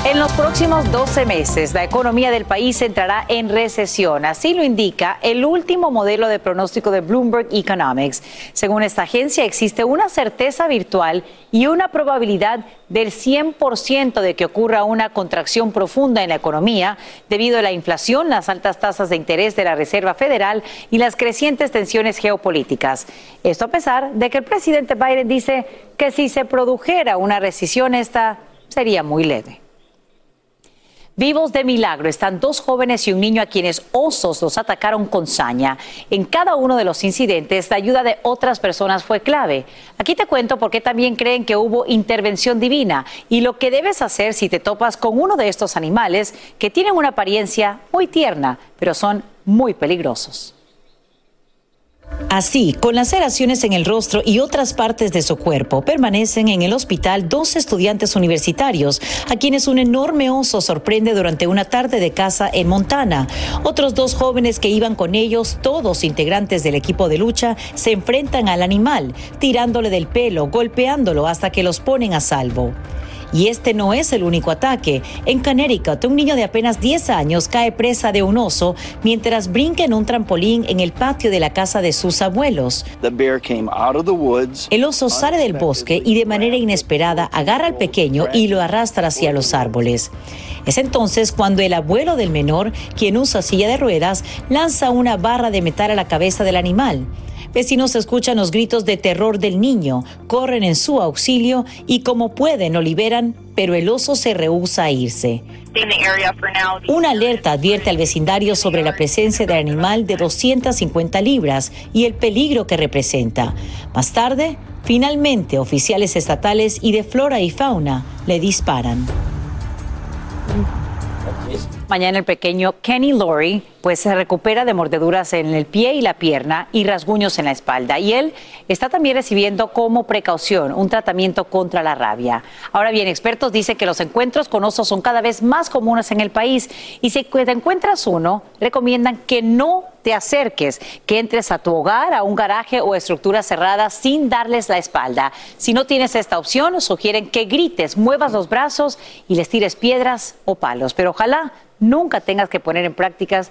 En los próximos 12 meses, la economía del país entrará en recesión. Así lo indica el último modelo de pronóstico de Bloomberg Economics. Según esta agencia, existe una certeza virtual y una probabilidad del 100% de que ocurra una contracción profunda en la economía debido a la inflación, las altas tasas de interés de la Reserva Federal y las crecientes tensiones geopolíticas. Esto a pesar de que el presidente Biden dice que si se produjera una recesión, esta sería muy leve. Vivos de milagro están dos jóvenes y un niño a quienes osos los atacaron con saña. En cada uno de los incidentes, la ayuda de otras personas fue clave. Aquí te cuento por qué también creen que hubo intervención divina y lo que debes hacer si te topas con uno de estos animales que tienen una apariencia muy tierna, pero son muy peligrosos. Así, con laceraciones en el rostro y otras partes de su cuerpo, permanecen en el hospital dos estudiantes universitarios, a quienes un enorme oso sorprende durante una tarde de caza en Montana. Otros dos jóvenes que iban con ellos, todos integrantes del equipo de lucha, se enfrentan al animal, tirándole del pelo, golpeándolo hasta que los ponen a salvo. Y este no es el único ataque. En Connecticut, un niño de apenas 10 años cae presa de un oso mientras brinca en un trampolín en el patio de la casa de sus abuelos. El oso sale del bosque y de manera inesperada agarra al pequeño y lo arrastra hacia los árboles. Es entonces cuando el abuelo del menor, quien usa silla de ruedas, lanza una barra de metal a la cabeza del animal. Vecinos escuchan los gritos de terror del niño, corren en su auxilio y como pueden lo liberan, pero el oso se rehúsa a irse. Una alerta advierte al vecindario sobre la presencia del animal de 250 libras y el peligro que representa. Más tarde, finalmente oficiales estatales y de flora y fauna le disparan. Mañana el pequeño Kenny Laurie pues se recupera de mordeduras en el pie y la pierna y rasguños en la espalda. Y él está también recibiendo como precaución un tratamiento contra la rabia. Ahora bien, expertos dicen que los encuentros con osos son cada vez más comunes en el país y si te encuentras uno, recomiendan que no te acerques, que entres a tu hogar, a un garaje o estructura cerrada sin darles la espalda. Si no tienes esta opción, sugieren que grites, muevas los brazos y les tires piedras o palos. Pero ojalá nunca tengas que poner en prácticas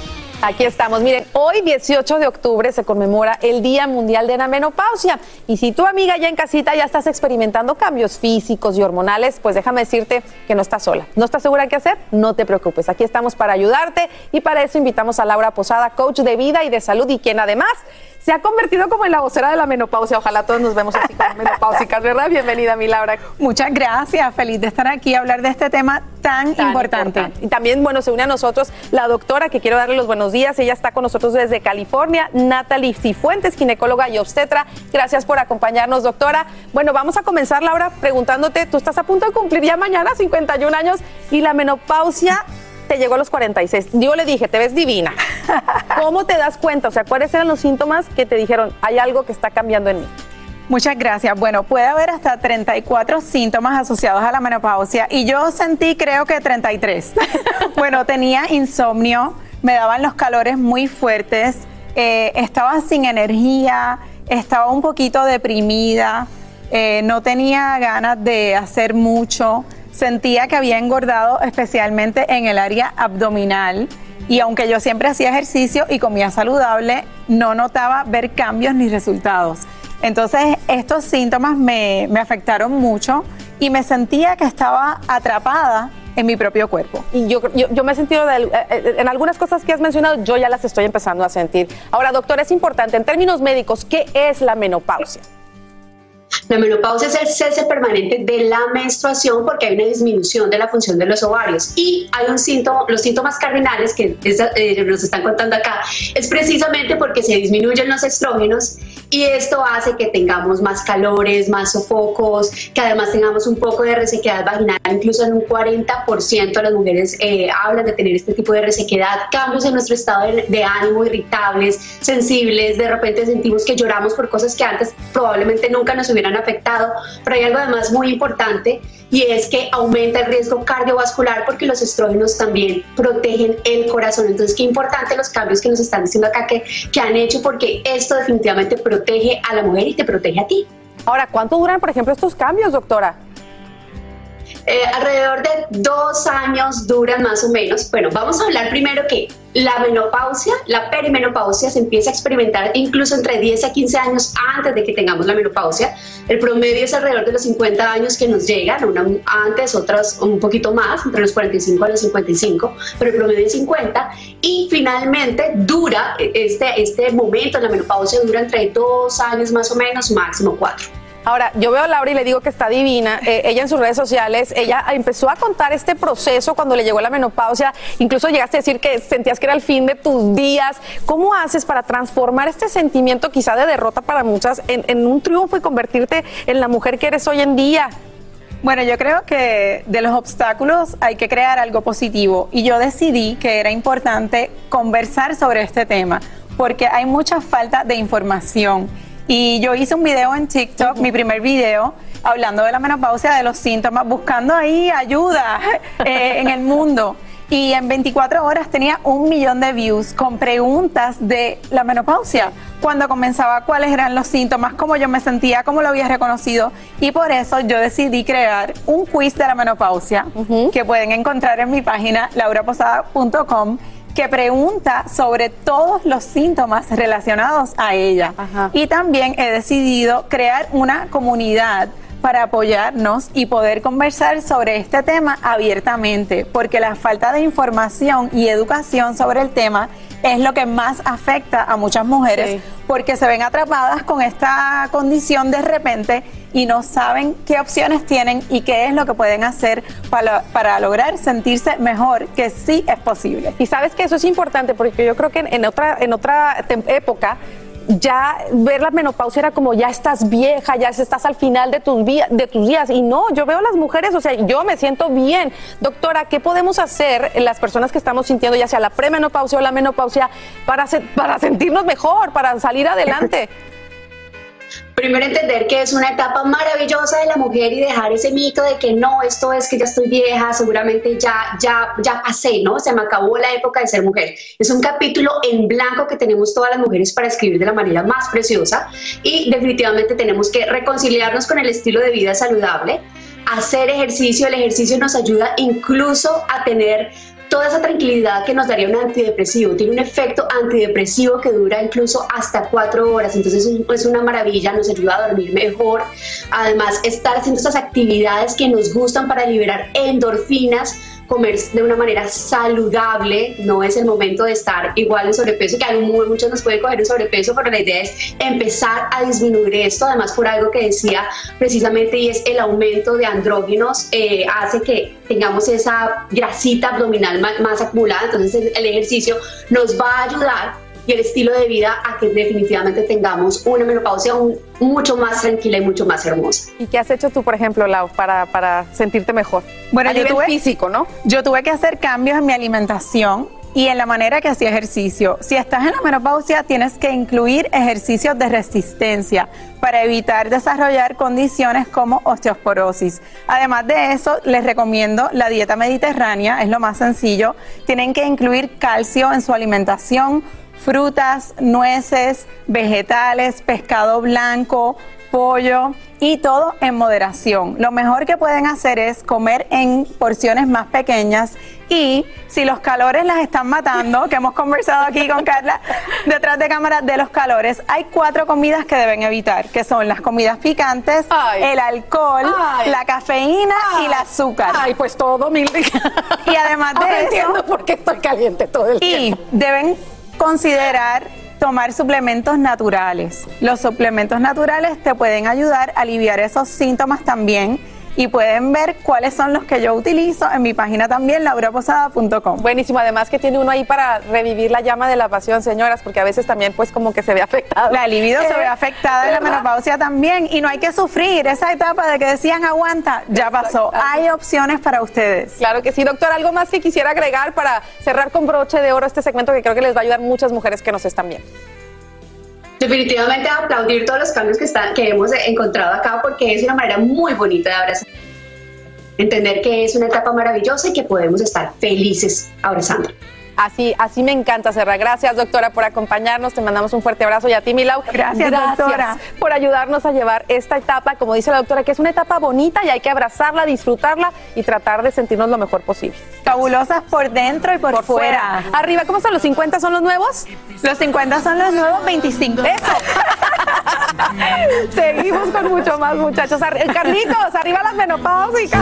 Aquí estamos. Miren, hoy 18 de octubre se conmemora el Día Mundial de la Menopausia. Y si tu amiga ya en casita ya estás experimentando cambios físicos y hormonales, pues déjame decirte que no estás sola. ¿No estás segura qué hacer? No te preocupes. Aquí estamos para ayudarte y para eso invitamos a Laura Posada, coach de vida y de salud y quien además se ha convertido como en la vocera de la menopausia. Ojalá todos nos vemos así como menopáusicas, ¿verdad? Bienvenida, mi Laura. Muchas gracias, feliz de estar aquí a hablar de este tema tan, importante. Y también, bueno, se une a nosotros la doctora, que quiero darle los buenos días. Ella está con nosotros desde California, Natalie Cifuentes, ginecóloga y obstetra. Gracias por acompañarnos, doctora. Bueno, vamos a comenzar, Laura, preguntándote, tú estás a punto de cumplir ya mañana 51 años y la menopausia te llegó a los 46. Yo le dije, te ves divina. ¿Cómo te das cuenta? O sea, ¿cuáles eran los síntomas que te dijeron, hay algo que está cambiando en mí? Muchas gracias. Bueno, puede haber hasta 34 síntomas asociados a la menopausia y yo sentí creo que 33. bueno, tenía insomnio, me daban los calores muy fuertes, eh, estaba sin energía, estaba un poquito deprimida, eh, no tenía ganas de hacer mucho sentía que había engordado especialmente en el área abdominal y aunque yo siempre hacía ejercicio y comía saludable, no notaba ver cambios ni resultados. Entonces estos síntomas me, afectaron mucho y me sentía que estaba atrapada en mi propio cuerpo. Y yo, yo, me he sentido, eh, eh, en algunas cosas que has mencionado, yo ya las estoy empezando a sentir. Ahora, doctor, es importante, en términos médicos, ¿qué es la menopausia? La menopausia es el cese permanente de la menstruación porque hay una disminución de la función de los ovarios. Y hay un síntoma, los síntomas cardinales que eh, nos están contando acá es precisamente porque se disminuyen los estrógenos y esto hace que tengamos más calores, más sofocos, que además tengamos un poco de resequedad vaginal, incluso en un 40% de las mujeres eh, hablan de tener este tipo de resequedad, cambios en nuestro estado de, de ánimo, irritables, sensibles, de repente sentimos que lloramos por cosas que antes probablemente nunca nos hubieran afectado, pero hay algo además muy importante y es que aumenta el riesgo cardiovascular porque los estrógenos también protegen el corazón. Entonces, qué importante los cambios que nos están diciendo acá que, que han hecho porque esto definitivamente protege a la mujer y te protege a ti. Ahora, ¿cuánto duran, por ejemplo, estos cambios, doctora? Eh, alrededor de dos años duran más o menos. Bueno, vamos a hablar primero que la menopausia, la perimenopausia se empieza a experimentar incluso entre 10 a 15 años antes de que tengamos la menopausia. El promedio es alrededor de los 50 años que nos llegan, una antes, otras un poquito más, entre los 45 a los 55, pero el promedio es 50. Y finalmente dura, este, este momento, la menopausia dura entre dos años más o menos, máximo cuatro. Ahora, yo veo a Laura y le digo que está divina. Eh, ella en sus redes sociales, ella empezó a contar este proceso cuando le llegó la menopausia. Incluso llegaste a decir que sentías que era el fin de tus días. ¿Cómo haces para transformar este sentimiento quizá de derrota para muchas en, en un triunfo y convertirte en la mujer que eres hoy en día? Bueno, yo creo que de los obstáculos hay que crear algo positivo y yo decidí que era importante conversar sobre este tema porque hay mucha falta de información. Y yo hice un video en TikTok, mi primer video, hablando de la menopausia, de los síntomas, buscando ahí ayuda eh, en el mundo. Y en 24 horas tenía un millón de views con preguntas de la menopausia. Cuando comenzaba, cuáles eran los síntomas, cómo yo me sentía, cómo lo había reconocido. Y por eso yo decidí crear un quiz de la menopausia que pueden encontrar en mi página lauraposada.com que pregunta sobre todos los síntomas relacionados a ella. Y también he decidido crear una comunidad para apoyarnos y poder conversar sobre este tema abiertamente, porque la falta de información y educación sobre el tema es lo que más afecta a muchas mujeres, porque se ven atrapadas con esta condición de repente y no saben qué opciones tienen y qué es lo que pueden hacer para, para lograr sentirse mejor, que sí es posible. Y sabes que eso es importante, porque yo creo que en otra, en otra época ya ver la menopausia era como ya estás vieja, ya estás al final de tus, de tus días. Y no, yo veo a las mujeres, o sea, yo me siento bien. Doctora, ¿qué podemos hacer las personas que estamos sintiendo ya sea la premenopausia o la menopausia para, para sentirnos mejor, para salir adelante? Primero entender que es una etapa maravillosa de la mujer y dejar ese mito de que no, esto es que ya estoy vieja, seguramente ya, ya, ya pasé, ¿no? Se me acabó la época de ser mujer. Es un capítulo en blanco que tenemos todas las mujeres para escribir de la manera más preciosa y definitivamente tenemos que reconciliarnos con el estilo de vida saludable, hacer ejercicio, el ejercicio nos ayuda incluso a tener toda esa tranquilidad que nos daría un antidepresivo. Tiene un efecto antidepresivo que dura incluso hasta cuatro horas, entonces es una maravilla, nos ayuda a dormir mejor. Además, estar haciendo esas actividades que nos gustan para liberar endorfinas comer de una manera saludable, no es el momento de estar igual en sobrepeso, que a muchos nos puede coger en sobrepeso, pero la idea es empezar a disminuir esto, además por algo que decía precisamente y es el aumento de andrógenos eh, hace que tengamos esa grasita abdominal más, acumulada, entonces el ejercicio nos va a ayudar y el estilo de vida a que definitivamente tengamos una menopausia mucho más tranquila y mucho más hermosa. ¿Y qué has hecho tú, por ejemplo, Lau, para, para sentirte mejor? Bueno, a yo nivel tuve, físico, ¿no? Yo tuve que hacer cambios en mi alimentación y en la manera que hacía ejercicio. Si estás en la menopausia, tienes que incluir ejercicios de resistencia para evitar desarrollar condiciones como osteoporosis. Además de eso, les recomiendo la dieta mediterránea, es lo más sencillo. Tienen que incluir calcio en su alimentación frutas, nueces, vegetales, pescado blanco, pollo y todo en moderación. Lo mejor que pueden hacer es comer en porciones más pequeñas y si los calores las están matando, que hemos conversado aquí con Carla detrás de cámara de los calores, hay cuatro comidas que deben evitar, que son las comidas picantes, el alcohol, la cafeína y el azúcar. Ay, pues todo mil. Y además de eso, entiendo por qué estoy caliente todo el tiempo. Y deben considerar tomar suplementos naturales. Los suplementos naturales te pueden ayudar a aliviar esos síntomas también y pueden ver cuáles son los que yo utilizo en mi página también, lauraposada.com. Buenísimo, además que tiene uno ahí para revivir la llama de la pasión, señoras, porque a veces también pues como que se ve afectada. La libido se ve Eh, afectada en la menopausia también y no hay que sufrir esa etapa de que decían aguanta, ya pasó. Hay opciones para ustedes. Claro que sí, doctor. ¿Algo más que quisiera agregar para cerrar con broche de oro este segmento que creo que les va a ayudar muchas mujeres que nos están viendo? Definitivamente aplaudir todos los cambios que, que hemos encontrado acá porque es una manera muy bonita de abrazar. Entender que es una etapa maravillosa y que podemos estar felices abrazando. Así, así me encanta, Serra. Gracias, doctora, por acompañarnos. Te mandamos un fuerte abrazo y a ti, Milau. Gracias, doctora. por ayudarnos a llevar esta etapa, como dice la doctora, que es una etapa bonita y hay que abrazarla, disfrutarla y tratar de sentirnos lo mejor posible. Fabulosas por dentro y por, Por fuera. fuera. Arriba, ¿cómo son los 50? ¿Son los nuevos? Los 50 son los nuevos 25. Eso. Seguimos con mucho más, muchachos. Ar- Carlitos, arriba las menopáusicas.